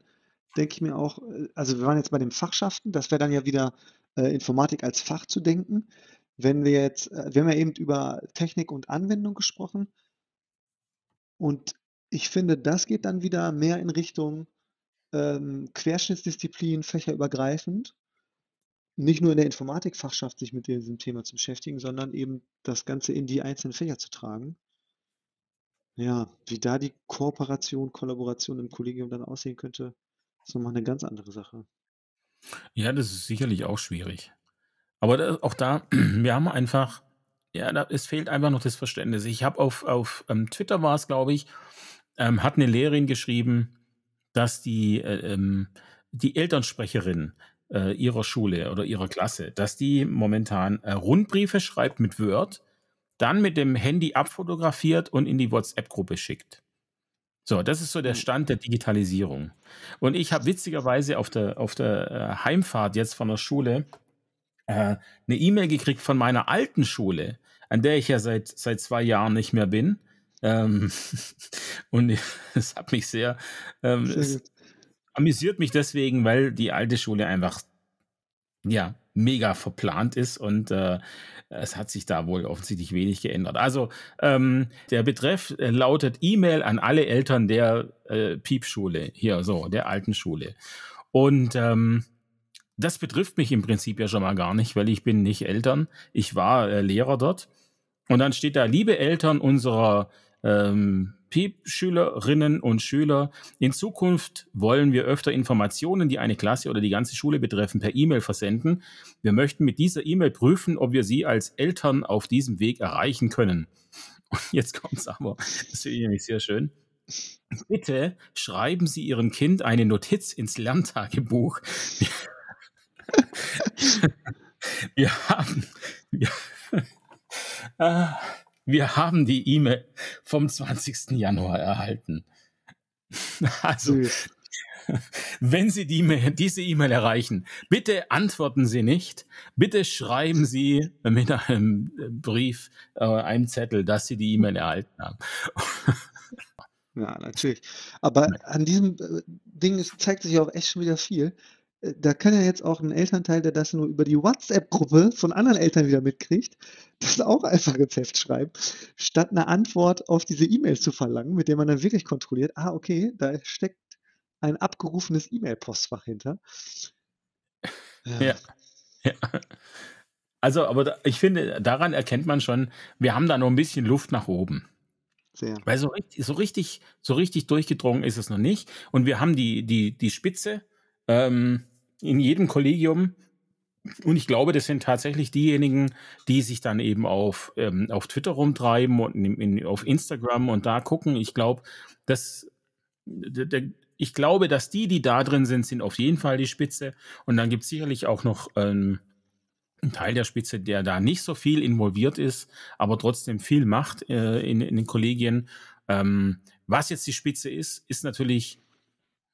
denke ich mir auch, äh, also wir waren jetzt bei den Fachschaften, das wäre dann ja wieder äh, Informatik als Fach zu denken. Wenn wir jetzt, äh, wir haben ja eben über Technik und Anwendung gesprochen und ich finde, das geht dann wieder mehr in Richtung ähm, Querschnittsdisziplin, fächerübergreifend. Nicht nur in der Informatikfachschaft sich mit diesem Thema zu beschäftigen, sondern eben das Ganze in die einzelnen Fächer zu tragen. Ja, wie da die Kooperation, Kollaboration im Kollegium dann aussehen könnte, ist nochmal eine ganz andere Sache. Ja, das ist sicherlich auch schwierig. Aber da, auch da, wir haben einfach, ja, da, es fehlt einfach noch das Verständnis. Ich habe auf, auf ähm, Twitter war es, glaube ich, ähm, hat eine Lehrerin geschrieben, dass die, äh, ähm, die Elternsprecherin äh, ihrer Schule oder ihrer Klasse, dass die momentan äh, Rundbriefe schreibt mit Word dann mit dem Handy abfotografiert und in die WhatsApp-Gruppe schickt. So, das ist so der hm. Stand der Digitalisierung. Und ich habe witzigerweise auf der, auf der äh, Heimfahrt jetzt von der Schule äh, eine E-Mail gekriegt von meiner alten Schule, an der ich ja seit, seit zwei Jahren nicht mehr bin. Ähm, und es hat mich sehr, ähm, es amüsiert mich deswegen, weil die alte Schule einfach ja mega verplant ist und äh, es hat sich da wohl offensichtlich wenig geändert. Also ähm, der Betreff äh, lautet E-Mail an alle Eltern der äh, Piepschule, hier so, der alten Schule. Und ähm, das betrifft mich im Prinzip ja schon mal gar nicht, weil ich bin nicht Eltern. Ich war äh, Lehrer dort. Und dann steht da, liebe Eltern unserer ähm, PIP-Schülerinnen und Schüler. In Zukunft wollen wir öfter Informationen, die eine Klasse oder die ganze Schule betreffen, per E-Mail versenden. Wir möchten mit dieser E-Mail prüfen, ob wir Sie als Eltern auf diesem Weg erreichen können. Und jetzt kommt es aber, das finde ich nämlich sehr schön. Bitte schreiben Sie Ihrem Kind eine Notiz ins Lerntagebuch. Wir haben, wir, ah, wir haben die E-Mail vom 20. Januar erhalten. Also, Süß. wenn Sie die, diese E-Mail erreichen, bitte antworten Sie nicht. Bitte schreiben Sie mit einem Brief, äh, einem Zettel, dass Sie die E-Mail erhalten haben. Ja, natürlich. Aber an diesem äh, Ding zeigt sich auch echt schon wieder viel. Äh, Da kann ja jetzt auch ein Elternteil, der das nur über die WhatsApp-Gruppe von anderen Eltern wieder mitkriegt, das auch einfach ins Heft schreiben, statt eine Antwort auf diese E-Mails zu verlangen, mit der man dann wirklich kontrolliert, ah, okay, da steckt ein abgerufenes E-Mail-Postfach hinter. Ja. ja. Also, aber da, ich finde, daran erkennt man schon, wir haben da noch ein bisschen Luft nach oben. Sehr. Weil so richtig, so richtig, so richtig durchgedrungen ist es noch nicht. Und wir haben die, die, die Spitze ähm, in jedem Kollegium. Und ich glaube, das sind tatsächlich diejenigen, die sich dann eben auf, ähm, auf Twitter rumtreiben und in, in, auf Instagram und da gucken. Ich glaube, dass ich glaube, dass die, die da drin sind, sind auf jeden Fall die Spitze. Und dann gibt es sicherlich auch noch ähm, einen Teil der Spitze, der da nicht so viel involviert ist, aber trotzdem viel macht äh, in, in den Kollegien. Ähm, was jetzt die Spitze ist, ist natürlich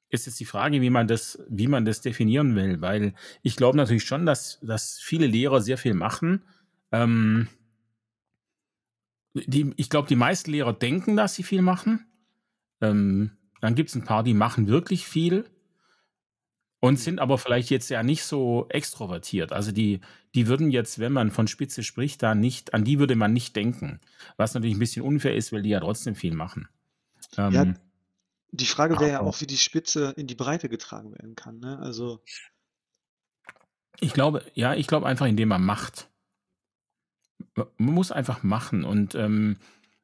ist jetzt die Frage, wie man das, wie man das definieren will, weil ich glaube natürlich schon, dass, dass viele Lehrer sehr viel machen. Ähm, die, ich glaube, die meisten Lehrer denken, dass sie viel machen. Ähm, dann gibt es ein paar, die machen wirklich viel und sind aber vielleicht jetzt ja nicht so extrovertiert. Also die, die würden jetzt, wenn man von Spitze spricht, da nicht, an die würde man nicht denken. Was natürlich ein bisschen unfair ist, weil die ja trotzdem viel machen. Ja, Ähm, die Frage wäre ja auch, wie die Spitze in die Breite getragen werden kann. Ne? Also, Ich glaube, ja, ich glaube einfach, indem man macht. Man muss einfach machen und ähm,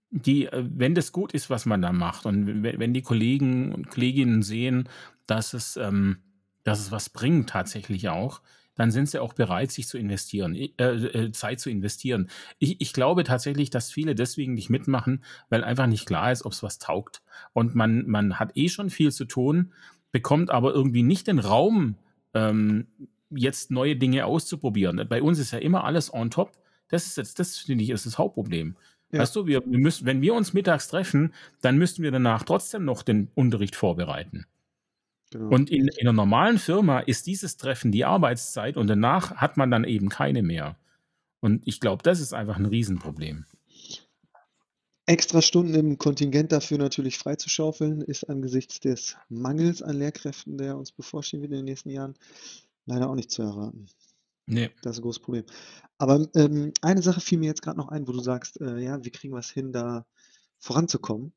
die, äh, wenn das gut ist, was man da macht und wenn, wenn die Kollegen und Kolleginnen sehen, dass es, ähm, dass es was bringt tatsächlich auch, dann sind sie auch bereit, sich zu investieren, äh, äh, Zeit zu investieren. Ich, ich glaube tatsächlich, dass viele deswegen nicht mitmachen, weil einfach nicht klar ist, ob es was taugt. Und man, man hat eh schon viel zu tun, bekommt aber irgendwie nicht den Raum, ähm, jetzt neue Dinge auszuprobieren. Bei uns ist ja immer alles on top. Das ist jetzt, das finde ich, ist das Hauptproblem. Ja. Weißt du, wir, wir müssen, wenn wir uns mittags treffen, dann müssten wir danach trotzdem noch den Unterricht vorbereiten. Genau. Und in, in einer normalen Firma ist dieses Treffen die Arbeitszeit und danach hat man dann eben keine mehr. Und ich glaube, das ist einfach ein Riesenproblem. Extra Stunden im Kontingent dafür natürlich freizuschaufeln, ist angesichts des Mangels an Lehrkräften, der uns bevorstehen wird in den nächsten Jahren, leider auch nicht zu erraten. Nee. Das ist ein großes Problem. Aber ähm, eine Sache fiel mir jetzt gerade noch ein, wo du sagst, äh, ja, wir kriegen was hin, da voranzukommen.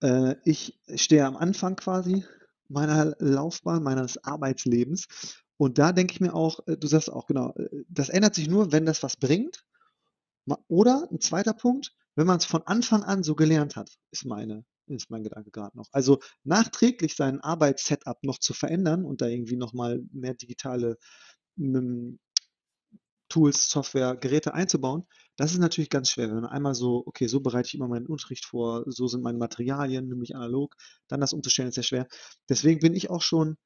Äh, ich stehe am Anfang quasi meiner Laufbahn, meines Arbeitslebens. Und da denke ich mir auch, äh, du sagst auch genau, äh, das ändert sich nur, wenn das was bringt. Oder ein zweiter Punkt, wenn man es von Anfang an so gelernt hat, ist meine, ist mein Gedanke gerade noch. Also nachträglich sein Arbeitssetup noch zu verändern und da irgendwie nochmal mehr digitale ähm, Tools, Software, Geräte einzubauen, das ist natürlich ganz schwer. Wenn man einmal so, okay, so bereite ich immer meinen Unterricht vor, so sind meine Materialien, nämlich analog, dann das umzustellen ist sehr schwer. Deswegen bin ich auch schon,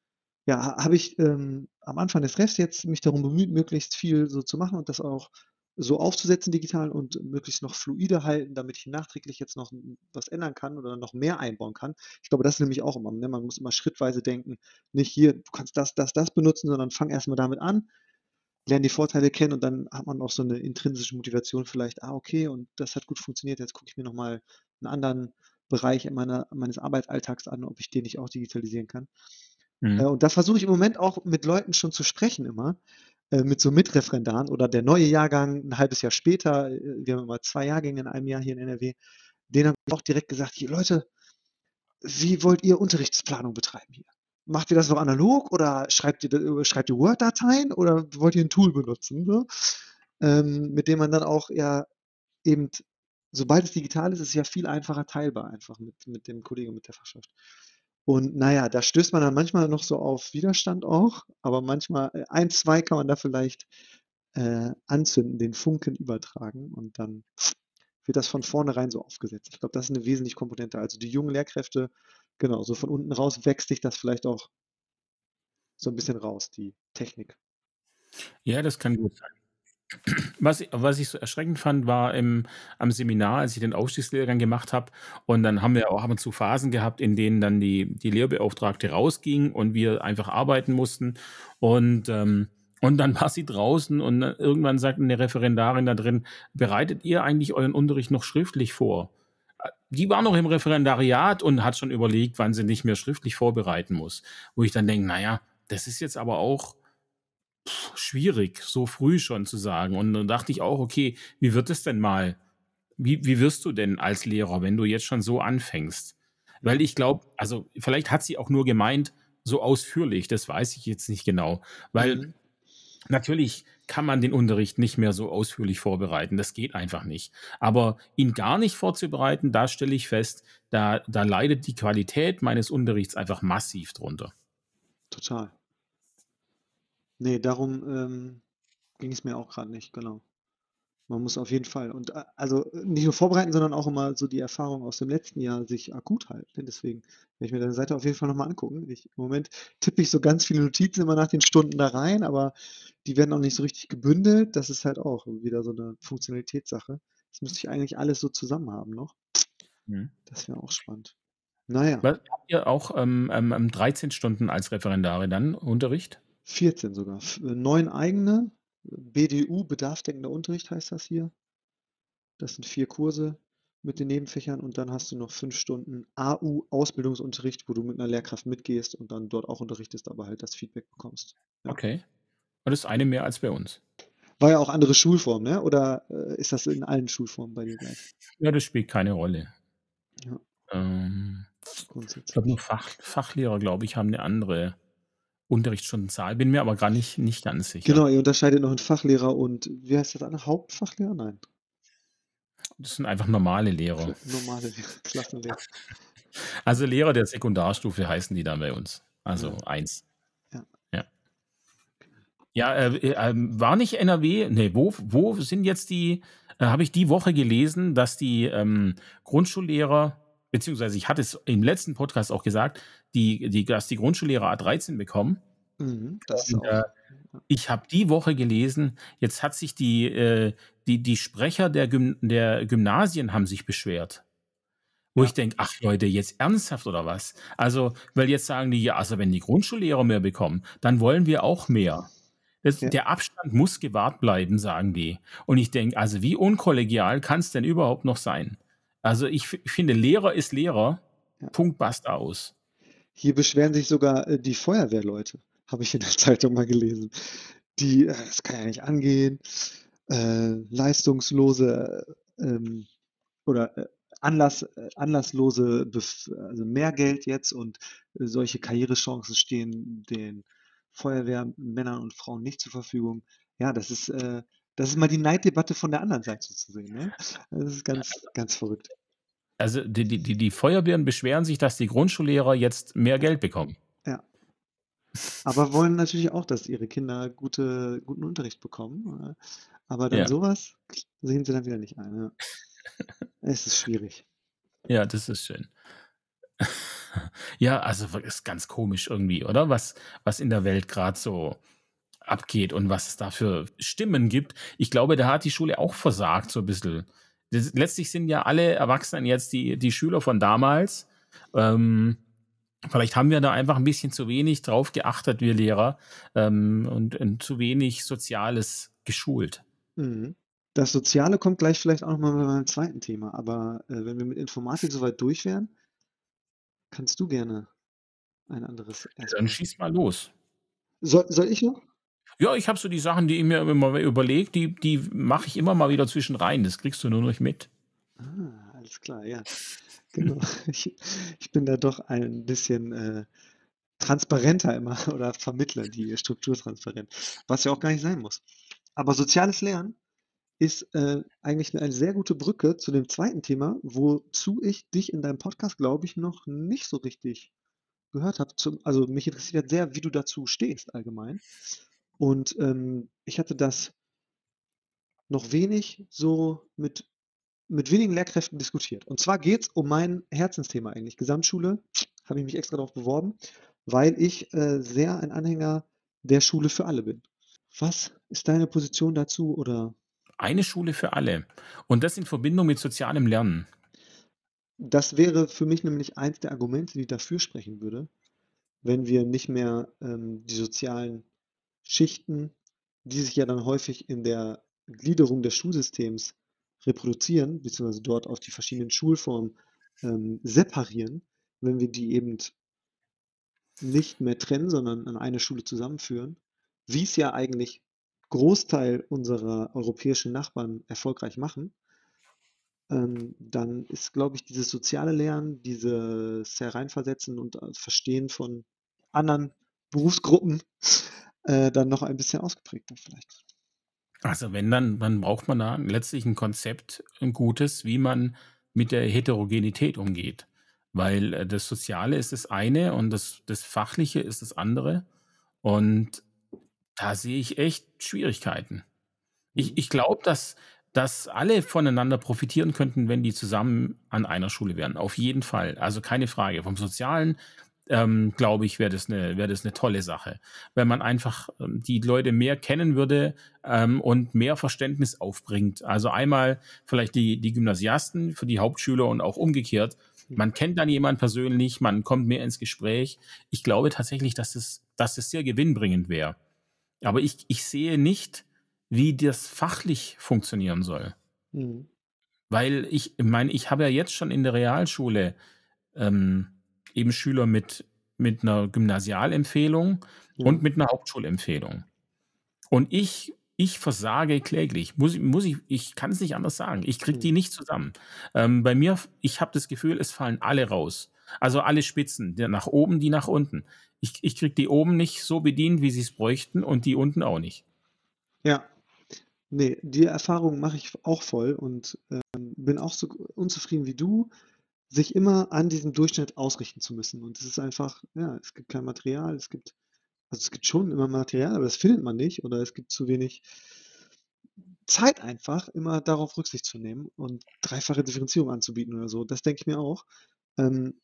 ja, ha- habe ich ähm, am Anfang des Refs jetzt mich darum bemüht, möglichst viel so zu machen und das auch so aufzusetzen digital und möglichst noch fluide halten, damit ich nachträglich jetzt noch was ändern kann oder noch mehr einbauen kann. Ich glaube, das ist nämlich auch immer, ne? man muss immer schrittweise denken, nicht hier, du kannst das, das, das benutzen, sondern fang erstmal damit an, lerne die Vorteile kennen und dann hat man auch so eine intrinsische Motivation vielleicht, ah, okay, und das hat gut funktioniert, jetzt gucke ich mir nochmal einen anderen Bereich in meiner, meines Arbeitsalltags an, ob ich den nicht auch digitalisieren kann. Mhm. Äh, und da versuche ich im Moment auch mit Leuten schon zu sprechen immer, äh, mit so Mitreferendaren oder der neue Jahrgang ein halbes Jahr später, äh, wir haben immer zwei Jahrgänge in einem Jahr hier in NRW, denen habe ich auch direkt gesagt, hier Leute, wie wollt ihr Unterrichtsplanung betreiben hier? Macht ihr das noch analog oder schreibt ihr, da- schreibt ihr Word-Dateien oder wollt ihr ein Tool benutzen, so? ähm, mit dem man dann auch ja eben, sobald es digital ist, ist es ja viel einfacher teilbar einfach mit, mit dem Kollegen, mit der Fachschaft. Und naja, da stößt man dann manchmal noch so auf Widerstand auch, aber manchmal, äh, ein, zwei kann man da vielleicht äh, anzünden, den Funken übertragen und dann wird das von vornherein so aufgesetzt. Ich glaube, das ist eine wesentliche Komponente. Also die jungen Lehrkräfte, genau, so von unten raus wächst sich das vielleicht auch so ein bisschen raus, die Technik. Ja, das kann gut sein. Was was ich so erschreckend fand, war im am Seminar, als ich den Aufstiegslehrgang gemacht habe und dann haben wir auch ab und zu Phasen gehabt, in denen dann die die Lehrbeauftragte rausging und wir einfach arbeiten mussten und, ähm und dann war sie draußen und irgendwann sagte 'ne Referendarin da drin: „Bereitet ihr eigentlich euren Unterricht noch schriftlich vor?“ Äh, die war noch im Referendariat und hat schon überlegt, wann sie nicht mehr schriftlich vorbereiten muss. Wo ich dann denke: „Na ja, das ist jetzt aber auch schwierig, so früh schon zu sagen.“ Und dann dachte ich auch: „Okay, wie wird es denn mal wie wie wirst du denn als Lehrer, wenn du jetzt schon so anfängst?“ Weil ich glaube also, vielleicht hat sie auch nur gemeint, so ausführlich, das weiß ich jetzt nicht genau. Weil Mhm. natürlich kann man den Unterricht nicht mehr so ausführlich vorbereiten, das geht einfach nicht. Aber ihn gar nicht vorzubereiten, da stelle ich fest, da da leidet die Qualität meines Unterrichts einfach massiv drunter. Total. Ne, darum, ähm, ging es mir auch grad nicht, genau. Man muss auf jeden Fall und a also, nicht nur vorbereiten, sondern auch immer so die Erfahrung aus dem letzten Jahr sich akut halten? Deswegen werde ich mir deine Seite auf jeden Fall noch mal angucken. Ich im Moment tippe ich so ganz viele Notizen immer nach den Stunden da rein, aber die werden auch nicht so richtig gebündelt. Das ist halt auch wieder so 'ne Funktionalitätssache. Das müsste ich eigentlich alles so zusammen haben noch. Mhm. Das wäre auch spannend. Na ja. Wa habt ihr auch, ähm, ähm, ähm, 13 Stunden als Referendarin dann Unterricht? 14 sogar. F 9 eigene, BDU, bedarfsdeckender Unterricht heißt das hier. Das sind 4 Kurse mit den Nebenfächern und dann hast du noch 5 Stunden AU, Ausbildungsunterricht, wo du mit 'ner Lehrkraft mitgehst und dann dort auch unterrichtest, aber halt das Feedback bekommst. Ja. Okay. Und das ist eine mehr als bei uns. War ja auch andere Schulform, ne? Oder, äh, ist das in allen Schulformen bei dir gleich? Ja, das spielt keine Rolle. Ja. Ähm, ich glaube nur. Fach Fachlehrer, glaube ich, haben 'ne andere Unterrichtsstundenzahl, bin mir aber grad nicht nicht ganz sicher. Genau, ihr unterscheidet noch in Fachlehrer und wie heißt das andere? Hauptfachlehrer? Nein. Das sind einfach normale Lehrer. normale Lehrer, Klassenlehrer. Also, Lehrer der Sekundarstufe heißen die dann bei uns, also Ja. 1. Ja. Ja. Ja, äh, äh, war nicht NRW ne, wo wo sind jetzt die äh, habe ich die Woche gelesen, dass die, ähm, Grundschullehrer beziehungsweise ich hatte es im letzten Podcast auch gesagt, die die dass die Grundschullehrer A13 bekommen. Mhm, Und, äh, ich habe die Woche gelesen, jetzt hat sich die äh, die die Sprecher der Gym der Gymnasien haben sich beschwert. Wo ich Ja. denke: „Ach Leute, jetzt ernsthaft oder was?“ Also, weil jetzt sagen die: „Ja, also, wenn die Grundschullehrer mehr bekommen, dann wollen wir auch mehr.“ Das Ja. der Abstand muss gewahrt bleiben, sagen die. Und ich denke: „Also, wie unkollegial kann's denn überhaupt noch sein?“ Also, ich fi finde, Lehrer ist Lehrer, Ja. Punkt, basta, aus. Hier beschweren sich sogar, äh, die Feuerwehrleute, habe ich in der Zeitung mal gelesen. Die äh, das kann ja nicht angehen. Äh, leistungslose, ähm oder, äh, Anlass äh, anlasslose bef also, Mehrgeld jetzt und solche Karrierechancen stehen den Feuerwehrmännern und Frauen nicht zur Verfügung. Ja, das ist äh, das ist mal die Neiddebatte von der anderen Seite zu sehen, ne? Das ist ganz also ganz verrückt. Also, die die die Feuerwehren beschweren sich, dass die Grundschullehrer jetzt mehr. Geld bekommen. Ja. Aber wollen natürlich auch, dass ihre Kinder gute guten Unterricht bekommen, äh, aber dann Ja. so was sehen sie dann wieder nicht ein, ja. Es ist schwierig. Ja, das ist schön. Ja, also, ist ganz komisch irgendwie, oder? Was was in der Welt grad so abgeht und was es da für Stimmen gibt. Ich glaube, da hat die Schule auch versagt so bissel. Das letztlich sind ja alle Erwachsenen jetzt die die Schüler von damals. Ähm, vielleicht haben wir da einfach 'n bisschen zu wenig drauf geachtet, wir Lehrer, ähm, und und zu wenig Soziales geschult. Mhm. Das Soziale kommt gleich vielleicht auch noch mal bei meinem 2. Thema, aber, äh, wenn wir mit Informatik so weit durch wären kannst du gerne ein anderes dann schieß mal los. Soll soll ich noch? Ja, ich habe so die Sachen, die ich mir immer überlege, die die mache ich immer mal wieder zwischen rein. Das kriegst du nur nicht mit. Ah, alles klar, ja. Genau. Ich ich bin da doch ein bisschen, äh, transparenter immer oder vermittle die Struktur transparent, was ja auch gar nicht sein muss. Aber soziales Lernen ist, äh, eigentlich 'ne eine sehr gute Brücke zu dem 2. Thema, wozu ich dich in deinem Podcast, glaube ich, noch nicht so richtig gehört habe. Also, mich interessiert sehr, wie du dazu stehst allgemein. Und, ähm, ich hatte das noch wenig so mit mit wenigen Lehrkräften diskutiert. Und zwar geht's um mein Herzensthema eigentlich. Gesamtschule, habe ich mich extra drauf beworben, weil ich, äh, sehr ein Anhänger der Schule für alle bin. Was ist deine Position dazu oder? Eine Schule für alle und das in Verbindung mit sozialem Lernen. Das wäre für mich nämlich eins der Argumente, die dafür sprechen würde, wenn wir nicht mehr ähm, die sozialen Schichten, die sich ja dann häufig in der Gliederung des Schulsystems reproduzieren, beziehungsweise dort auf die verschiedenen Schulformen ähm, separieren, wenn wir die eben nicht mehr trennen, sondern an eine Schule zusammenführen, wie es ja eigentlich Großteil unserer europäischen Nachbarn erfolgreich machen, ähm, dann ist, glaube ich, dieses soziale Lernen, dieses Hereinversetzen und äh, Verstehen von anderen Berufsgruppen äh, dann noch ein bisschen ausgeprägter vielleicht. Also wenn dann, dann braucht man da letztlich ein Konzept, ein gutes, wie man mit der Heterogenität umgeht. Weil äh, das Soziale ist das eine und das, das Fachliche ist das andere. Und da sehe ich echt Schwierigkeiten. Ich, mhm. ich glaube, dass, dass alle voneinander profitieren könnten, wenn die zusammen an einer Schule wären. Auf jeden Fall. Also keine Frage. Vom Sozialen, ähm, glaube ich, wäre das, eine, das eine tolle Sache. Wenn man einfach ähm, die Leute mehr kennen würde ähm, und mehr Verständnis aufbringt. Also einmal vielleicht die, die Gymnasiasten für die Hauptschüler und auch umgekehrt. Mhm. Man kennt dann jemanden persönlich, man kommt mehr ins Gespräch. Ich glaube tatsächlich, dass es, dass es sehr gewinnbringend wäre. Aber ich, ich sehe nicht, wie das fachlich funktionieren soll. Mhm. Weil ich meine, ich habe ja jetzt schon in der Realschule ähm, eben Schüler mit, mit einer Gymnasialempfehlung ja. und mit einer Hauptschulempfehlung. Und ich, ich versage kläglich. Muss, muss ich, ich kann es nicht anders sagen. Ich kriege die nicht zusammen. Ähm, bei mir, ich habe das Gefühl, es fallen alle raus. Also alle Spitzen, die nach oben, die nach unten. Ich, ich kriege die oben nicht so bedient, wie sie es bräuchten und die unten auch nicht. Ja, nee, die Erfahrung mache ich auch voll und ähm, bin auch so unzufrieden wie du, sich immer an diesem Durchschnitt ausrichten zu müssen. Und es ist einfach, ja, es gibt kein Material, es gibt, also es gibt schon immer Material, aber das findet man nicht oder es gibt zu wenig Zeit einfach, immer darauf Rücksicht zu nehmen und dreifache Differenzierung anzubieten oder so. Das denke ich mir auch. Ähm,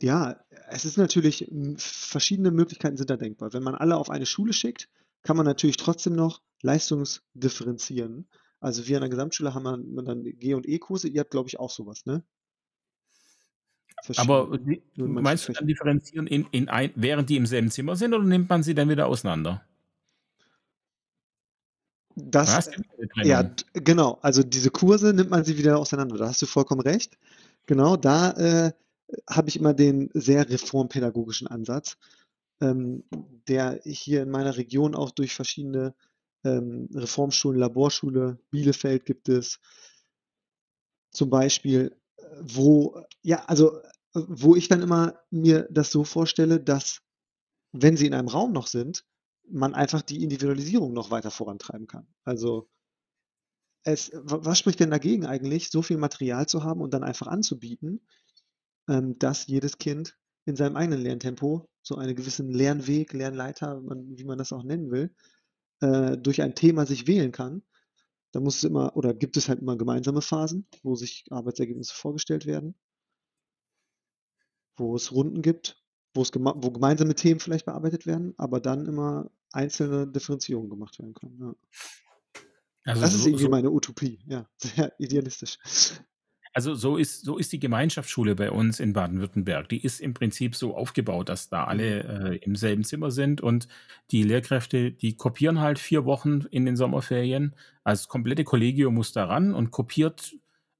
ja, es ist natürlich verschiedene Möglichkeiten sind da denkbar. Wenn man alle auf eine Schule schickt, kann man natürlich trotzdem noch leistungsdifferenzieren. Also wir an der Gesamtschule haben wir dann G und E-Kurse. Ihr habt, glaube ich, auch sowas, ne? Aber wie, meinst du dann differenzieren in, in ein, während die im selben Zimmer sind oder nimmt man sie dann wieder auseinander? Das, ja, genau. Also diese Kurse nimmt man sie wieder auseinander. Da hast du vollkommen recht. Genau, da äh, habe ich immer den sehr reformpädagogischen Ansatz, ähm, der hier in meiner Region auch durch verschiedene ähm, Reformschulen, Laborschule, Bielefeld gibt es zum Beispiel, äh, wo, ja, also wo ich dann immer mir das so vorstelle, dass wenn sie in einem Raum noch sind, man einfach die Individualisierung noch weiter vorantreiben kann. Also es, was spricht denn dagegen eigentlich, so viel Material zu haben und dann einfach anzubieten, ähm, dass jedes Kind in seinem eigenen Lerntempo so einen gewissen Lernweg, Lernleiter, wie man das auch nennen will, äh, durch ein Thema sich wählen kann. Da muss es immer, oder gibt es halt immer gemeinsame Phasen, wo sich Arbeitsergebnisse vorgestellt werden, wo es Runden gibt, wo, es geme wo gemeinsame Themen vielleicht bearbeitet werden, aber dann immer einzelne Differenzierungen gemacht werden können. Ja. Also das so, ist irgendwie so, meine Utopie, ja, sehr idealistisch. Also so ist, so ist die Gemeinschaftsschule bei uns in Baden-Württemberg. Die ist im Prinzip so aufgebaut, dass da alle mhm. äh, im selben Zimmer sind und die Lehrkräfte, die kopieren halt vier Wochen in den Sommerferien. Also das komplette Kollegium muss da ran und kopiert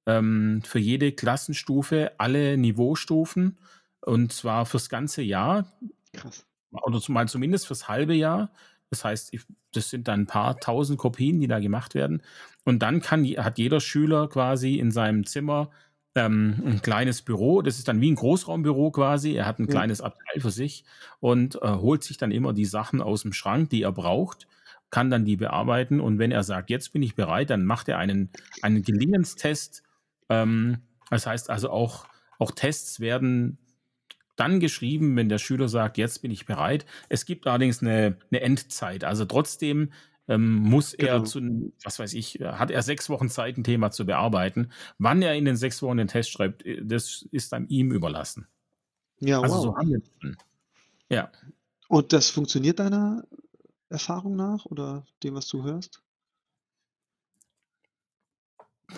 ähm, für jede Klassenstufe alle Niveaustufen und zwar fürs ganze Jahr. Krass. Oder mal zumindest fürs halbe Jahr. Das heißt, das sind dann ein paar tausend Kopien, die da gemacht werden. Und dann kann, hat jeder Schüler quasi in seinem Zimmer ähm, ein kleines Büro. Das ist dann wie ein Großraumbüro quasi. Er hat ein kleines Abteil für sich und äh, holt sich dann immer die Sachen aus dem Schrank, die er braucht, kann dann die bearbeiten. Und wenn er sagt, jetzt bin ich bereit, dann macht er einen, einen Gelingenstest. Ähm, das heißt also auch, auch Tests werden dann geschrieben, wenn der Schüler sagt, jetzt bin ich bereit. Es gibt allerdings eine, eine Endzeit. Also trotzdem ähm, muss genau. er zu, was weiß ich, hat er sechs Wochen Zeit, ein Thema zu bearbeiten. Wann er in den sechs Wochen den Test schreibt, äh, das ist dann ihm überlassen. Ja, also wow. so haben wir. Ja. Und das funktioniert deiner Erfahrung nach oder dem, was du hörst?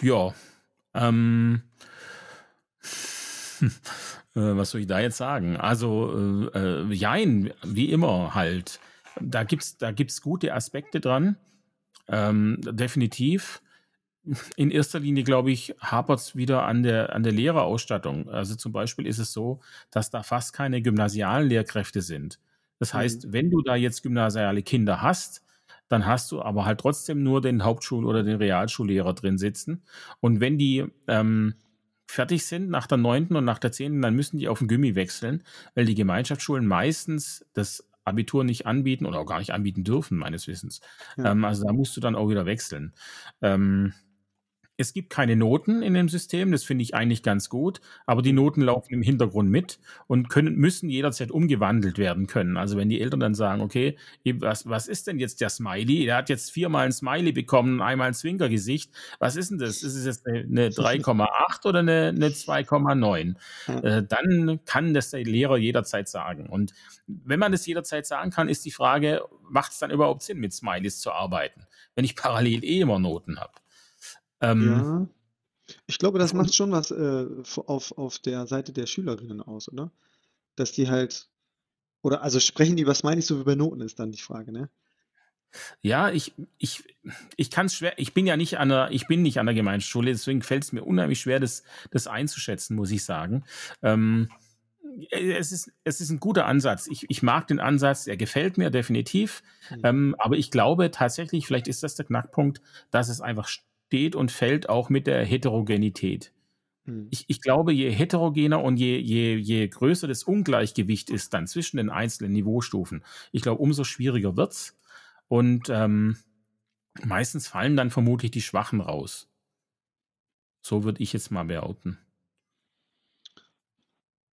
Ja, ähm, äh, was soll ich da jetzt sagen? Also, äh, äh, jein, wie immer halt. Da gibt's, da gibt's gute Aspekte dran. Ähm, definitiv. In erster Linie, glaube ich, hapert es wieder an der, an der Lehrerausstattung. Also zum Beispiel ist es so, dass da fast keine gymnasialen Lehrkräfte sind. Das heißt, Mhm. wenn du da jetzt gymnasiale Kinder hast, dann hast du aber halt trotzdem nur den Hauptschul- oder den Realschullehrer drin sitzen. Und wenn die ähm, fertig sind nach der neunten und nach der zehnten, dann müssen die auf den Gymmi wechseln, weil die Gemeinschaftsschulen meistens das Abitur nicht anbieten oder auch gar nicht anbieten dürfen, meines Wissens. Ja. Ähm, also da musst du dann auch wieder wechseln. Ähm, es gibt keine Noten in dem System, das finde ich eigentlich ganz gut, aber die Noten laufen im Hintergrund mit und können, müssen jederzeit umgewandelt werden können. Also wenn die Eltern dann sagen, okay, was, was ist denn jetzt der Smiley? Der hat jetzt viermal ein Smiley bekommen einmal ein Zwinkergesicht. Was ist denn das? Ist es jetzt eine, eine 3,8 oder eine, eine 2,9? Ja. Äh, dann kann das der Lehrer jederzeit sagen. Und wenn man das jederzeit sagen kann, ist die Frage, macht es dann überhaupt Sinn, mit Smileys zu arbeiten, wenn ich parallel eh immer Noten habe? Ähm, Ja. Ich glaube, das macht schon was äh, auf, auf der Seite der Schülerinnen aus, oder? Dass die halt, oder also sprechen die über Smileys so wie bei Noten, ist dann die Frage, ne? Ja, ich, ich, ich kann es schwer, ich bin ja nicht an der, ich bin nicht an der Gemeinschule, deswegen fällt es mir unheimlich schwer, das, das einzuschätzen, muss ich sagen. Ähm, es, ist, es ist ein guter Ansatz. Ich, ich mag den Ansatz, er gefällt mir definitiv. Mhm. Ähm, aber ich glaube tatsächlich, vielleicht ist das der Knackpunkt, dass es einfach steht und fällt auch mit der Heterogenität. Mhm. Ich, ich glaube, je heterogener und je, je, je größer das Ungleichgewicht ist dann zwischen den einzelnen Niveaustufen, ich glaube, umso schwieriger wird's. Und ähm, meistens fallen dann vermutlich die Schwachen raus. So würde ich jetzt mal behaupten.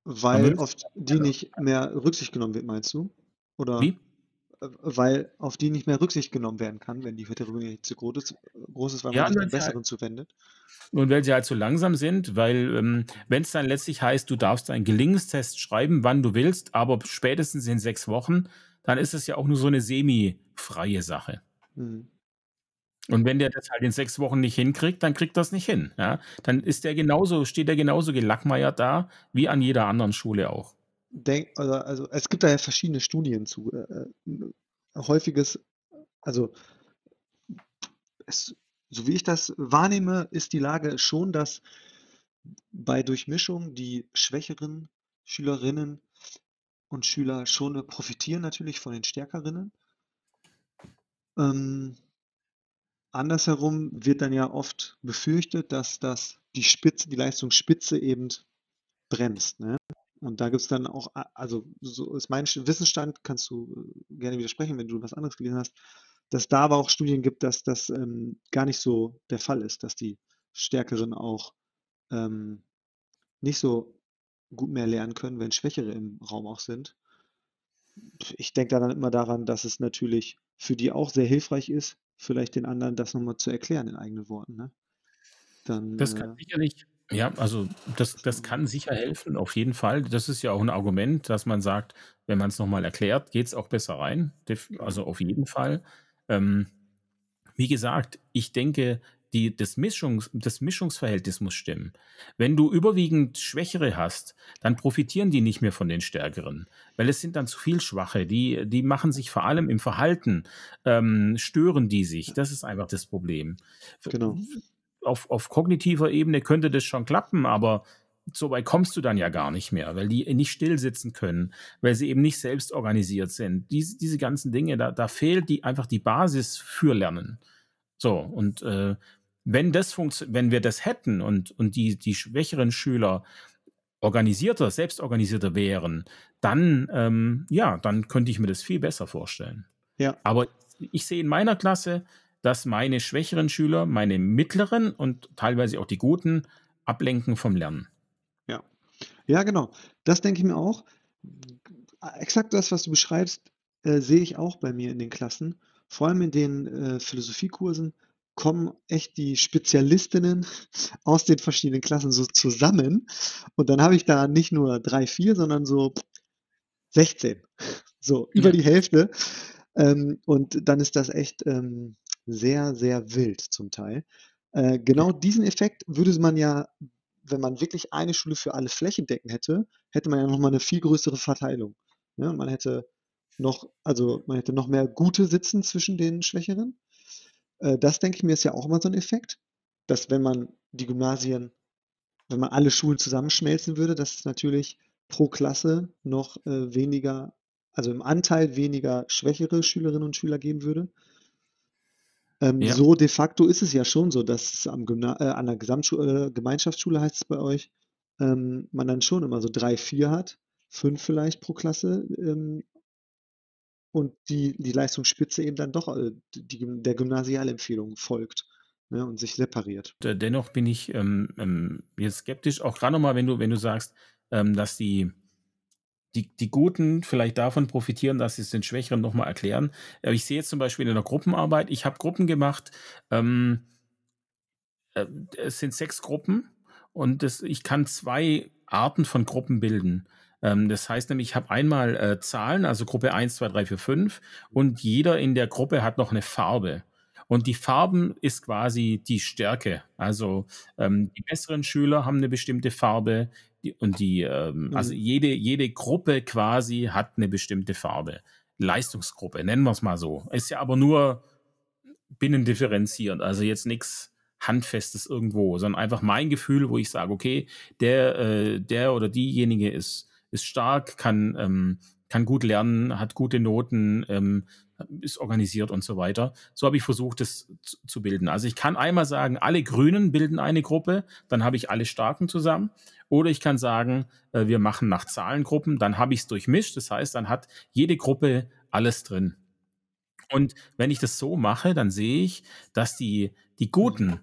Weil auf die nicht mehr Rücksicht genommen wird, meinst du? Oder Wie? Weil auf die nicht mehr Rücksicht genommen werden kann, wenn die Heterogenität zu groß ist, groß ist weil Ja, man sich den wenn's halt- Besseren zuwendet? Und weil sie halt so langsam sind, weil ähm, wenn es dann letztlich heißt, du darfst einen Gelingstest schreiben, wann du willst, aber spätestens in sechs Wochen, dann ist es ja auch nur so eine semi-freie Sache. Mhm. Und wenn der das halt in sechs Wochen nicht hinkriegt, dann kriegt das nicht hin. Ja? Dann ist der genauso, steht der genauso gelackmeiert da, wie an jeder anderen Schule auch. Denk, also, also es gibt da ja verschiedene Studien zu. Äh, äh, häufiges, also es, so wie ich das wahrnehme, ist die Lage schon, dass bei Durchmischung die schwächeren Schülerinnen und Schüler schon profitieren natürlich von den stärkerinnen. Ähm, andersherum wird dann ja oft befürchtet, dass das die Spitze, die Leistungsspitze eben bremst. Ne? Und da gibt es dann auch, also so ist mein Wissensstand, kannst du äh, gerne widersprechen, wenn du was anderes gelesen hast, dass da aber auch Studien gibt, dass das ähm, gar nicht so der Fall ist, dass die Stärkeren auch ähm, nicht so gut mehr lernen können, wenn Schwächere im Raum auch sind. Ich denke da dann immer daran, dass es natürlich für die auch sehr hilfreich ist, vielleicht den anderen das nochmal zu erklären in eigenen Worten. Ne? Dann, Das kann äh, sicherlich, ja, also das, das kann sicher helfen, auf jeden Fall. Das ist ja auch ein Argument, dass man sagt, wenn man es nochmal erklärt, geht es auch besser rein. Also auf jeden Fall. Ähm, wie gesagt, ich denke, die, das, Mischungs, das Mischungsverhältnis muss stimmen. Wenn du überwiegend Schwächere hast, dann profitieren die nicht mehr von den Stärkeren, weil es sind dann zu viel Schwache. Die, die machen sich vor allem im Verhalten, ähm, stören die sich. Das ist einfach das Problem. Genau. Auf, auf kognitiver Ebene könnte das schon klappen, aber so weit kommst du dann ja gar nicht mehr, weil die nicht still sitzen können, weil sie eben nicht selbst organisiert sind. Diese, diese ganzen Dinge, da, da fehlt die, einfach die Basis für Lernen. So, und äh, wenn das wenn wir das hätten und, und die, die schwächeren Schüler organisierter, selbstorganisierter wären, dann, ähm, ja, dann könnte ich mir das viel besser vorstellen. Ja. Aber ich sehe in meiner Klasse, dass meine schwächeren Schüler, meine mittleren und teilweise auch die guten, ablenken vom Lernen. Ja. Ja, genau. Das denke ich mir auch. Exakt das, was du beschreibst, äh, sehe ich auch bei mir in den Klassen. Vor allem in den äh, Philosophiekursen kommen echt die Spezialistinnen aus den verschiedenen Klassen so zusammen. Und dann habe ich da nicht nur drei, vier, sondern so 16. So über Ja. die Hälfte. Ähm, und dann ist das echt ähm, sehr, sehr wild zum Teil. Äh, genau diesen Effekt würde man ja, wenn man wirklich eine Schule für alle flächendeckend hätte, hätte man ja nochmal eine viel größere Verteilung. Ja, man hätte noch, also man hätte noch mehr gute sitzen zwischen den Schwächeren. Äh, das denke ich mir ist ja auch immer so ein Effekt, dass wenn man die Gymnasien, wenn man alle Schulen zusammenschmelzen würde, dass es natürlich pro Klasse noch äh, weniger, also im Anteil weniger schwächere Schülerinnen und Schüler geben würde. Ähm, Ja. so de facto ist es ja schon so, dass am Gymna äh, an der Gesamtschule, äh, Gemeinschaftsschule heißt es bei euch, ähm, man dann schon immer so drei, vier hat, fünf vielleicht pro Klasse ähm, und die, die Leistungsspitze eben dann doch äh, die, der Gymnasialempfehlung folgt ne, und sich separiert. Dennoch bin ich ähm, ähm, jetzt skeptisch, auch gerade nochmal, wenn du, wenn du sagst, ähm, dass die, die, die Guten vielleicht davon profitieren, dass sie es den Schwächeren nochmal erklären. Aber ich sehe jetzt zum Beispiel in der Gruppenarbeit, ich habe Gruppen gemacht, ähm, äh, es sind sechs Gruppen und das, ich kann zwei Arten von Gruppen bilden. Ähm, das heißt nämlich, ich habe einmal äh, Zahlen, also Gruppe 1, 2, 3, 4, 5 und jeder in der Gruppe hat noch eine Farbe. Und die Farben ist quasi die Stärke. Also ähm, die besseren Schüler haben eine bestimmte Farbe die, und die, ähm, also Mhm. jede, jede Gruppe quasi hat eine bestimmte Farbe. Leistungsgruppe, nennen wir es mal so. Ist ja aber nur binnendifferenzierend, also jetzt nichts Handfestes irgendwo, sondern einfach mein Gefühl, wo ich sage, okay, der, äh, der oder diejenige ist, ist stark, kann, ähm, kann gut lernen, hat gute Noten, ähm, ist organisiert und so weiter. So habe ich versucht, das zu, bilden. Also ich kann einmal sagen, alle Grünen bilden eine Gruppe, dann habe ich alle Starken zusammen. Oder ich kann sagen, äh, wir machen nach Zahlengruppen, dann habe ich es durchmischt. Das heißt, dann hat jede Gruppe alles drin. Und wenn ich das so mache, dann sehe ich, dass die, die Guten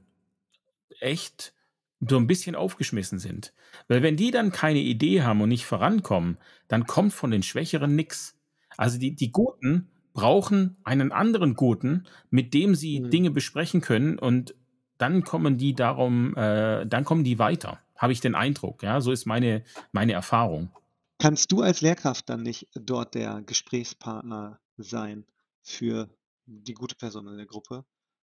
echt so ein bisschen aufgeschmissen sind. Weil wenn die dann keine Idee haben und nicht vorankommen, dann kommt von den Schwächeren nichts. Also die, die Guten brauchen einen anderen Guten, mit dem sie Mhm. Dinge besprechen können und dann kommen die darum, äh, dann kommen die weiter. Habe ich den Eindruck. Ja, so ist meine, meine Erfahrung. Kannst du als Lehrkraft dann nicht dort der Gesprächspartner sein für die gute Person in der Gruppe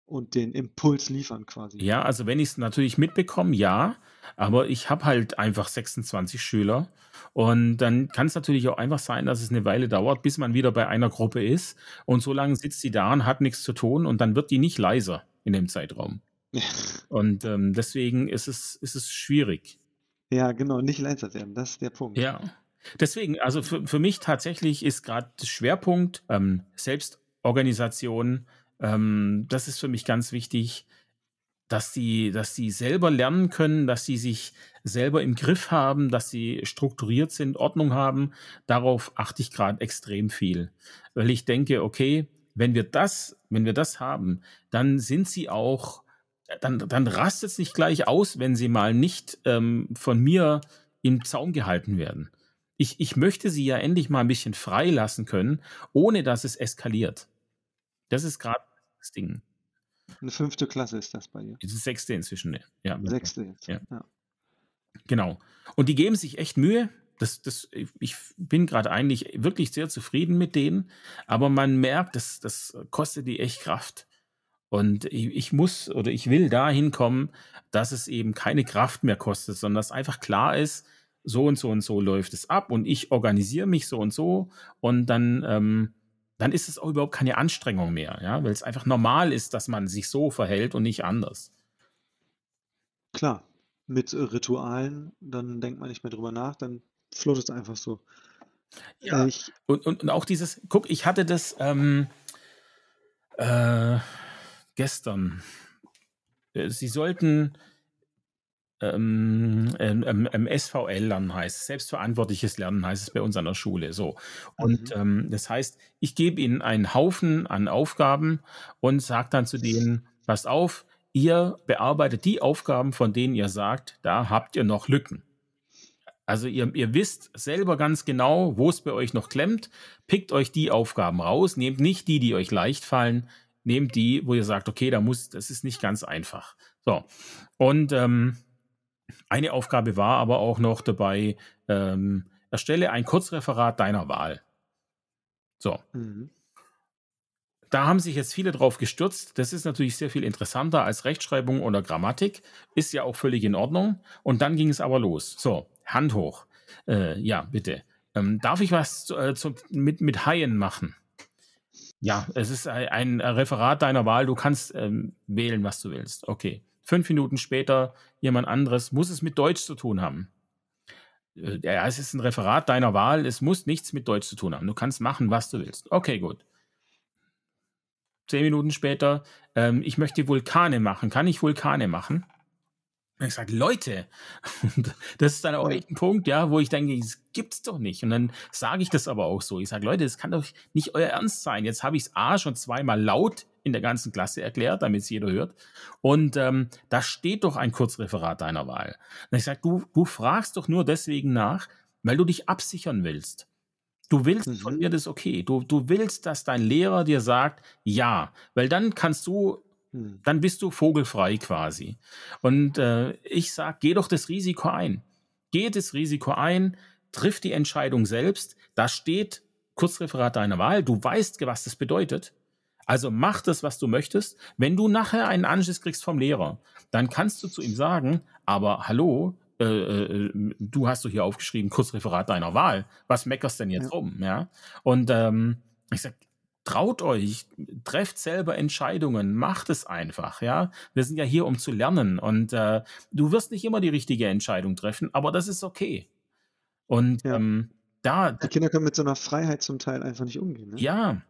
und den Impuls liefern quasi? Ja, also wenn ich es natürlich mitbekomme, ja, aber ich habe halt einfach 26 Schüler und dann kann es natürlich auch einfach sein, dass es eine Weile dauert, bis man wieder bei einer Gruppe ist und so lange sitzt die da und hat nichts zu tun und dann wird die nicht leiser in dem Zeitraum. Und ähm, deswegen ist es, ist es schwierig. Ja, genau, nicht leiser werden, das ist der Punkt. Ja. Deswegen, also für, für mich tatsächlich ist gerade der Schwerpunkt ähm, Selbstorganisation. Ähm, das ist für mich ganz wichtig, dass die, dass die selber lernen können, dass sie sich selber im Griff haben, dass sie strukturiert sind, Ordnung haben. Darauf achte ich gerade extrem viel. Weil ich denke, okay, wenn wir das, wenn wir das haben, dann sind sie auch, dann, dann rastet es nicht gleich aus, wenn sie mal nicht ähm, von mir im Zaum gehalten werden. Ich, ich möchte sie ja endlich mal ein bisschen frei lassen können, ohne dass es eskaliert. Das ist gerade das Ding. Eine fünfte Klasse ist das bei dir. Das ist sechste inzwischen. ne? Ja, Sechste jetzt. Ja. Ja. Genau. Und die geben sich echt Mühe. Das, das, ich bin gerade eigentlich wirklich sehr zufrieden mit denen, aber man merkt, das, das kostet die echt Kraft. Und ich, ich muss oder ich will dahin kommen, dass es eben keine Kraft mehr kostet, sondern dass einfach klar ist, so und so und so läuft es ab und ich organisiere mich so und so und dann, ähm, dann ist es auch überhaupt keine Anstrengung mehr, ja, weil es einfach normal ist, dass man sich so verhält und nicht anders. Klar, mit Ritualen, dann denkt man nicht mehr drüber nach, dann floatet es einfach so. Ja. Äh, ich, Und, und, und auch dieses, guck, ich hatte das ähm, äh, gestern. Äh, Sie sollten ähm, ähm, ähm, ähm, SVL lernen heißt es, selbstverantwortliches Lernen heißt es bei uns an der Schule. So. Und Mhm. ähm, das heißt, ich gebe ihnen einen Haufen an Aufgaben und sage dann zu denen, passt auf, ihr bearbeitet die Aufgaben, von denen ihr sagt, da habt ihr noch Lücken. Also ihr, ihr wisst selber ganz genau, wo es bei euch noch klemmt, pickt euch die Aufgaben raus, nehmt nicht die, die euch leicht fallen, nehmt die, wo ihr sagt, okay, da muss, das ist nicht ganz einfach. So. Und ähm, eine Aufgabe war aber auch noch dabei, ähm, erstelle ein Kurzreferat deiner Wahl. So. Mhm. da haben sich jetzt viele drauf gestürzt. Das ist natürlich sehr viel interessanter als Rechtschreibung oder Grammatik. Ist ja auch völlig in Ordnung. Und dann ging es aber los. So, Hand hoch. Äh, ja, bitte. Ähm, darf ich was äh, zu, mit, mit Haien machen? Ja, es ist ein, Referat deiner Wahl. Du kannst ähm, wählen, was du willst. Okay. Fünf Minuten später jemand anderes. Muss es mit Deutsch zu tun haben? Äh, ja, es ist ein Referat deiner Wahl. Es muss nichts mit Deutsch zu tun haben. Du kannst machen, was du willst. Okay, gut zehn Minuten später, ähm, ich möchte Vulkane machen. Kann ich Vulkane machen? Und ich sage, Leute, das ist dann auch echt ein Punkt, ja, wo ich denke, das gibt's doch nicht. Und dann sage ich das aber auch so. Ich sage, Leute, das kann doch nicht euer Ernst sein. Jetzt habe ich es A schon zweimal laut in der ganzen Klasse erklärt, damit es jeder hört. Und ähm, da steht doch ein Kurzreferat deiner Wahl. Und ich sage, du, du fragst doch nur deswegen nach, weil du dich absichern willst. Du willst mhm. von mir das okay. Du, du willst, dass dein Lehrer dir sagt, ja, weil dann kannst du, mhm. dann bist du vogelfrei quasi. Und äh, ich sage, geh doch das Risiko ein. Geh das Risiko ein, triff die Entscheidung selbst. Da steht Kurzreferat deiner Wahl. Du weißt, was das bedeutet. Also mach das, was du möchtest. Wenn du nachher einen Anschiss kriegst vom Lehrer, dann kannst du zu ihm sagen, aber hallo, äh, äh, du hast doch hier aufgeschrieben, Kurzreferat deiner Wahl. Was meckerst denn jetzt ja. rum? Ja. Und ähm, ich sag, traut euch, trefft selber Entscheidungen, macht es einfach, ja. Wir sind ja hier, um zu lernen und äh, du wirst nicht immer die richtige Entscheidung treffen, aber das ist okay. Und ja. ähm, da. Die Kinder können mit so einer Freiheit zum Teil einfach nicht umgehen. Ne? Ja.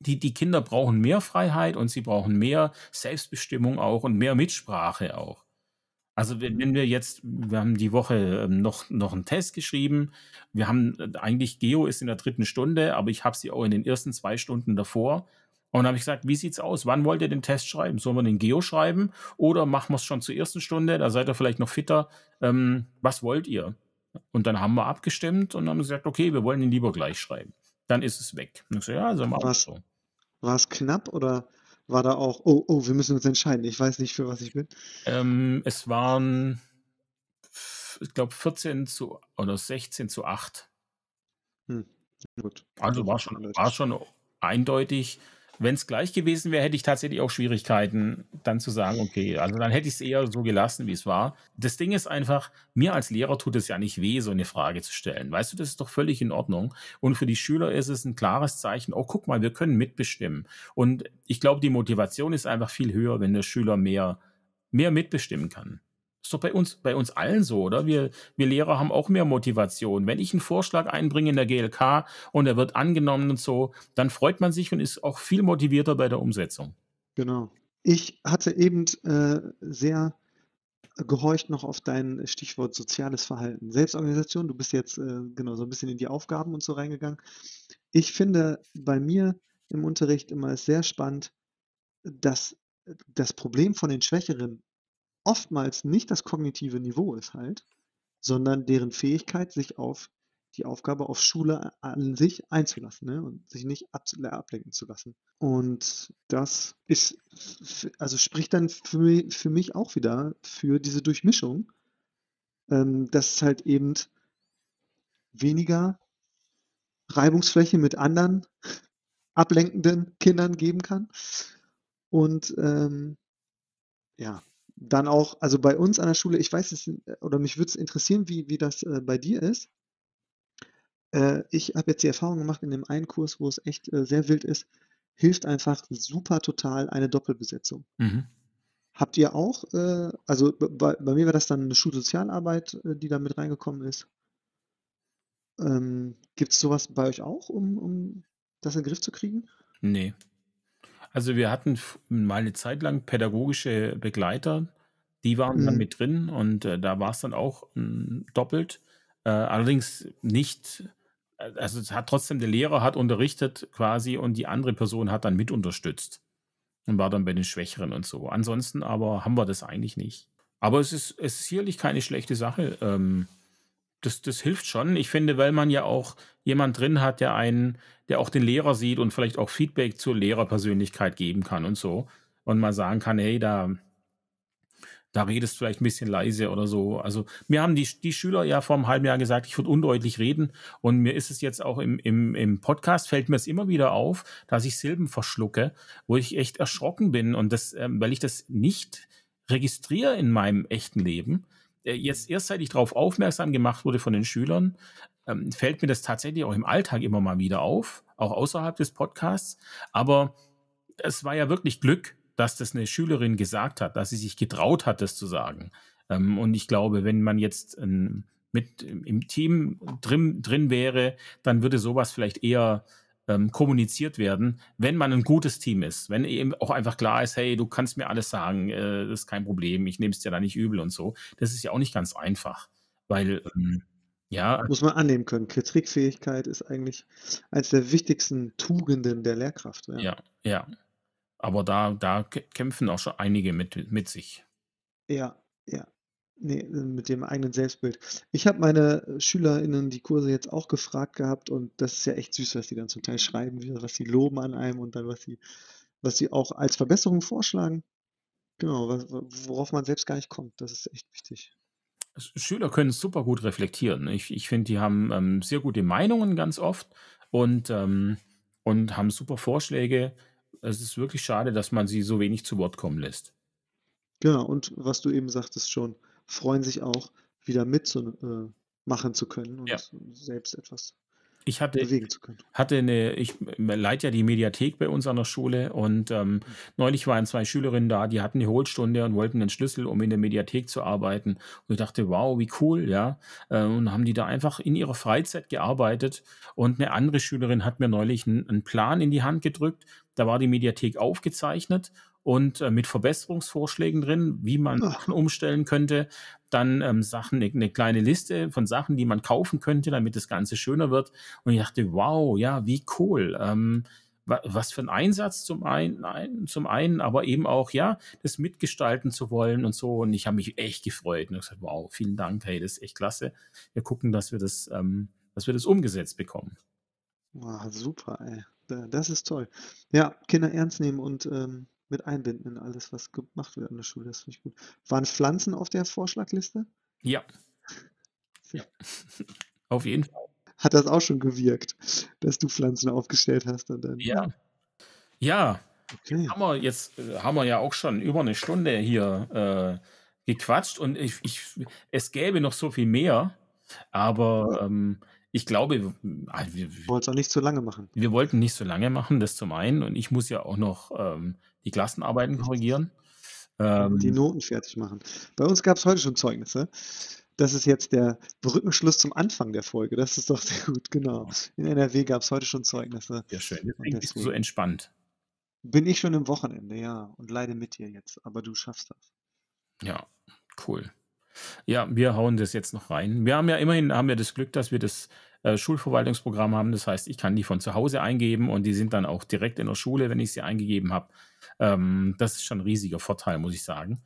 Die, die Kinder brauchen mehr Freiheit und sie brauchen mehr Selbstbestimmung auch und mehr Mitsprache auch. Also wenn, wir jetzt, wir haben die Woche ähm, noch, noch einen Test geschrieben. Wir haben äh, eigentlich Geo ist in der dritten Stunde, aber ich habe sie auch in den ersten zwei Stunden davor. Und dann habe ich gesagt, wie sieht's aus? Wann wollt ihr den Test schreiben? Sollen wir den Geo schreiben oder machen wir es schon zur ersten Stunde? Da seid ihr vielleicht noch fitter. Ähm, was wollt ihr? Und dann haben wir abgestimmt und haben gesagt, okay, wir wollen ihn lieber gleich schreiben. Dann ist es weg. Und ich so, ja, also machen wir so. War es knapp oder war da auch, oh, oh, wir müssen uns entscheiden. Ich weiß nicht, für was ich bin. Ähm, es waren, ich glaube, 14 zu oder 16 zu 8. Hm, gut. Also war schon, war schon eindeutig wenn es gleich gewesen wäre, hätte ich tatsächlich auch Schwierigkeiten, dann zu sagen, okay, also dann hätte ich es eher so gelassen, wie es war. Das Ding ist einfach, mir als Lehrer tut es ja nicht weh, so eine Frage zu stellen. Weißt du, das ist doch völlig in Ordnung. Und für die Schüler ist es ein klares Zeichen, oh, guck mal, wir können mitbestimmen. Und ich glaube, die Motivation ist einfach viel höher, wenn der Schüler mehr, mehr mitbestimmen kann. Ist doch bei uns, bei uns allen so, oder? Wir, wir Lehrer haben auch mehr Motivation. Wenn ich einen Vorschlag einbringe in der GLK und er wird angenommen und so, dann freut man sich und ist auch viel motivierter bei der Umsetzung. Genau. Ich hatte eben äh, sehr gehorcht noch auf dein Stichwort soziales Verhalten. Selbstorganisation, du bist jetzt äh, genau so ein bisschen in die Aufgaben und so reingegangen. Ich finde bei mir im Unterricht immer sehr spannend, dass das Problem von den Schwächeren oftmals nicht das kognitive Niveau ist halt, sondern deren Fähigkeit, sich auf die Aufgabe auf Schule an sich einzulassen ne? und sich nicht ab, ablenken zu lassen. Und das ist, also spricht dann für mich, für mich auch wieder für diese Durchmischung, ähm, dass es halt eben weniger Reibungsfläche mit anderen ablenkenden Kindern geben kann. Und ähm, ja, dann auch, also bei uns an der Schule, ich weiß es, oder mich würde es interessieren, wie, wie das äh, bei dir ist. Äh, ich habe jetzt die Erfahrung gemacht in dem einen Kurs, wo es echt äh, sehr wild ist, hilft einfach super total eine Doppelbesetzung. Mhm. Habt ihr auch, äh, also bei, bei, mir war das dann eine Schulsozialarbeit, äh, die da mit reingekommen ist. Ähm, Gibt es sowas bei euch auch, um, um das in den Griff zu kriegen? Nee. Also wir hatten mal eine Zeit lang pädagogische Begleiter, die waren dann mhm. mit drin und äh, da war es dann auch hm, doppelt. Äh, allerdings nicht, äh, also es hat trotzdem der Lehrer hat unterrichtet quasi und die andere Person hat dann mit unterstützt und war dann bei den Schwächeren und so. Ansonsten aber haben wir das eigentlich nicht. Aber es ist, es ist sicherlich keine schlechte Sache. Ähm, das, das hilft schon. Ich finde, weil man ja auch jemand drin hat, der einen, der auch den Lehrer sieht und vielleicht auch Feedback zur Lehrerpersönlichkeit geben kann und so. Und mal sagen kann, hey, da, da redest du vielleicht ein bisschen leise oder so. Also mir haben die, die Schüler ja vor einem halben Jahr gesagt, ich würde undeutlich reden. Und mir ist es jetzt auch im, im, im Podcast, fällt mir es immer wieder auf, dass ich Silben verschlucke, wo ich echt erschrocken bin. Und das, ähm, weil ich das nicht registriere in meinem echten Leben. Äh, jetzt erst seit ich darauf aufmerksam gemacht wurde von den Schülern, ähm, fällt mir das tatsächlich auch im Alltag immer mal wieder auf, auch außerhalb des Podcasts. Aber es war ja wirklich Glück, dass das eine Schülerin gesagt hat, dass sie sich getraut hat, das zu sagen. Ähm, und ich glaube, wenn man jetzt ähm, mit im Team drin, drin wäre, dann würde sowas vielleicht eher ähm, kommuniziert werden, wenn man ein gutes Team ist. Wenn eben auch einfach klar ist, hey, du kannst mir alles sagen, äh, das ist kein Problem, ich nehme es dir da nicht übel und so. Das ist ja auch nicht ganz einfach, weil ähm, ja. Muss man annehmen können. Kritikfähigkeit ist eigentlich eines der wichtigsten Tugenden der Lehrkraft. Ja, ja. ja. Aber da, da kämpfen auch schon einige mit, mit sich. Ja, ja. Nee, mit dem eigenen Selbstbild. Ich habe meine SchülerInnen die Kurse jetzt auch gefragt gehabt und das ist ja echt süß, was die dann zum Teil schreiben, was sie loben an einem und dann was sie, was sie auch als Verbesserung vorschlagen. Genau, worauf man selbst gar nicht kommt. Das ist echt wichtig. Schüler können super gut reflektieren. Ich, ich finde, die haben ähm, sehr gute Meinungen ganz oft und, ähm, und haben super Vorschläge es ist wirklich schade, dass man sie so wenig zu Wort kommen lässt. Genau, und was du eben sagtest schon, freuen sich auch, wieder mitzumachen äh, zu können und ja. selbst etwas ich hatte, bewegen zu können. Hatte eine, ich leite ja die Mediathek bei uns an der Schule und ähm, mhm. neulich waren zwei Schülerinnen da, die hatten eine Hohlstunde und wollten einen Schlüssel, um in der Mediathek zu arbeiten. Und ich dachte, wow, wie cool, ja. Äh, und haben die da einfach in ihrer Freizeit gearbeitet. Und eine andere Schülerin hat mir neulich einen, einen Plan in die Hand gedrückt. Da war die Mediathek aufgezeichnet und äh, mit Verbesserungsvorschlägen drin, wie man Ach. Sachen umstellen könnte. Dann ähm, Sachen, eine, eine kleine Liste von Sachen, die man kaufen könnte, damit das Ganze schöner wird. Und ich dachte, wow, ja, wie cool. Ähm, was für ein Einsatz zum einen, zum einen, aber eben auch, ja, das mitgestalten zu wollen und so. Und ich habe mich echt gefreut und gesagt, wow, vielen Dank, hey, das ist echt klasse. Wir gucken, dass wir das, ähm, dass wir das umgesetzt bekommen. Wow, super, ey. Das ist toll. Ja, Kinder ernst nehmen und ähm, mit einbinden in alles, was gemacht wird an der Schule. Das finde ich gut. Waren Pflanzen auf der Vorschlagliste? Ja. ja. auf jeden Fall. Hat das auch schon gewirkt, dass du Pflanzen aufgestellt hast? Und dann, ja. Ja. Okay. Haben wir jetzt haben wir ja auch schon über eine Stunde hier äh, gequatscht und ich, ich, es gäbe noch so viel mehr, aber ähm, ich glaube, also wir, wollten es auch nicht so lange machen. Wir wollten nicht so lange machen, das zum einen. Und ich muss ja auch noch ähm, die Klassenarbeiten korrigieren. Ähm, die Noten fertig machen. Bei uns gab es heute schon Zeugnisse. Das ist jetzt der Brückenschluss zum Anfang der Folge. Das ist doch sehr gut, genau. In NRW gab es heute schon Zeugnisse. Ja, schön. Deswegen so entspannt. Bin ich schon im Wochenende, ja, und leide mit dir jetzt, aber du schaffst das. Ja, cool. Ja, wir hauen das jetzt noch rein. Wir haben ja immerhin haben wir das Glück, dass wir das äh, Schulverwaltungsprogramm haben. Das heißt, ich kann die von zu Hause eingeben und die sind dann auch direkt in der Schule, wenn ich sie eingegeben habe. Ähm, das ist schon ein riesiger Vorteil, muss ich sagen.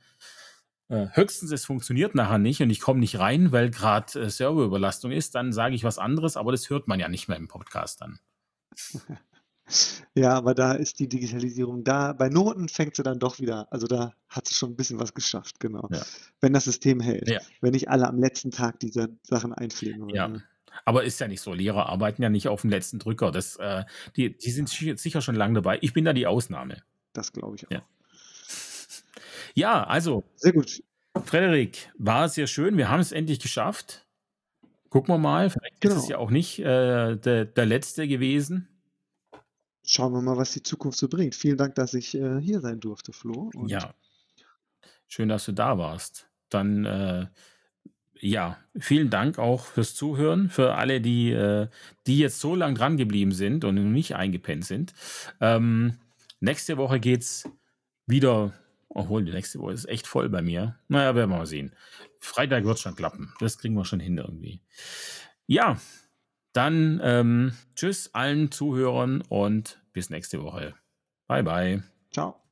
Äh, höchstens, es funktioniert nachher nicht und ich komme nicht rein, weil gerade äh, Serverüberlastung ist, dann sage ich was anderes, aber das hört man ja nicht mehr im Podcast dann. Ja, aber da ist die Digitalisierung da. Bei Noten fängt sie dann doch wieder, also da hat sie schon ein bisschen was geschafft, genau. Ja. Wenn das System hält. Ja. Wenn nicht alle am letzten Tag diese Sachen einpflegen wollen. Ja. Aber ist ja nicht so. Lehrer arbeiten ja nicht auf dem letzten Drücker. Das, äh, die, die sind sicher schon lange dabei. Ich bin da die Ausnahme. Das glaube ich auch. Ja. ja, also. Sehr gut. Frederik, war sehr schön. Wir haben es endlich geschafft. Gucken wir mal. Vielleicht genau. ist es genau. ja auch nicht äh, der, der letzte gewesen schauen wir mal, was die Zukunft so bringt. Vielen Dank, dass ich äh, hier sein durfte, Flo. Und ja. Schön, dass du da warst. Dann, äh, ja, vielen Dank auch fürs Zuhören, für alle, die, äh, die jetzt so lang dran geblieben sind und nicht eingepennt sind. Ähm, nächste Woche geht's wieder, obwohl die nächste Woche ist echt voll bei mir. Naja, werden wir mal sehen. Freitag wird schon klappen. Das kriegen wir schon hin irgendwie. Ja, dann ähm, tschüss allen Zuhörern und bis nächste Woche. Bye, bye. Ciao.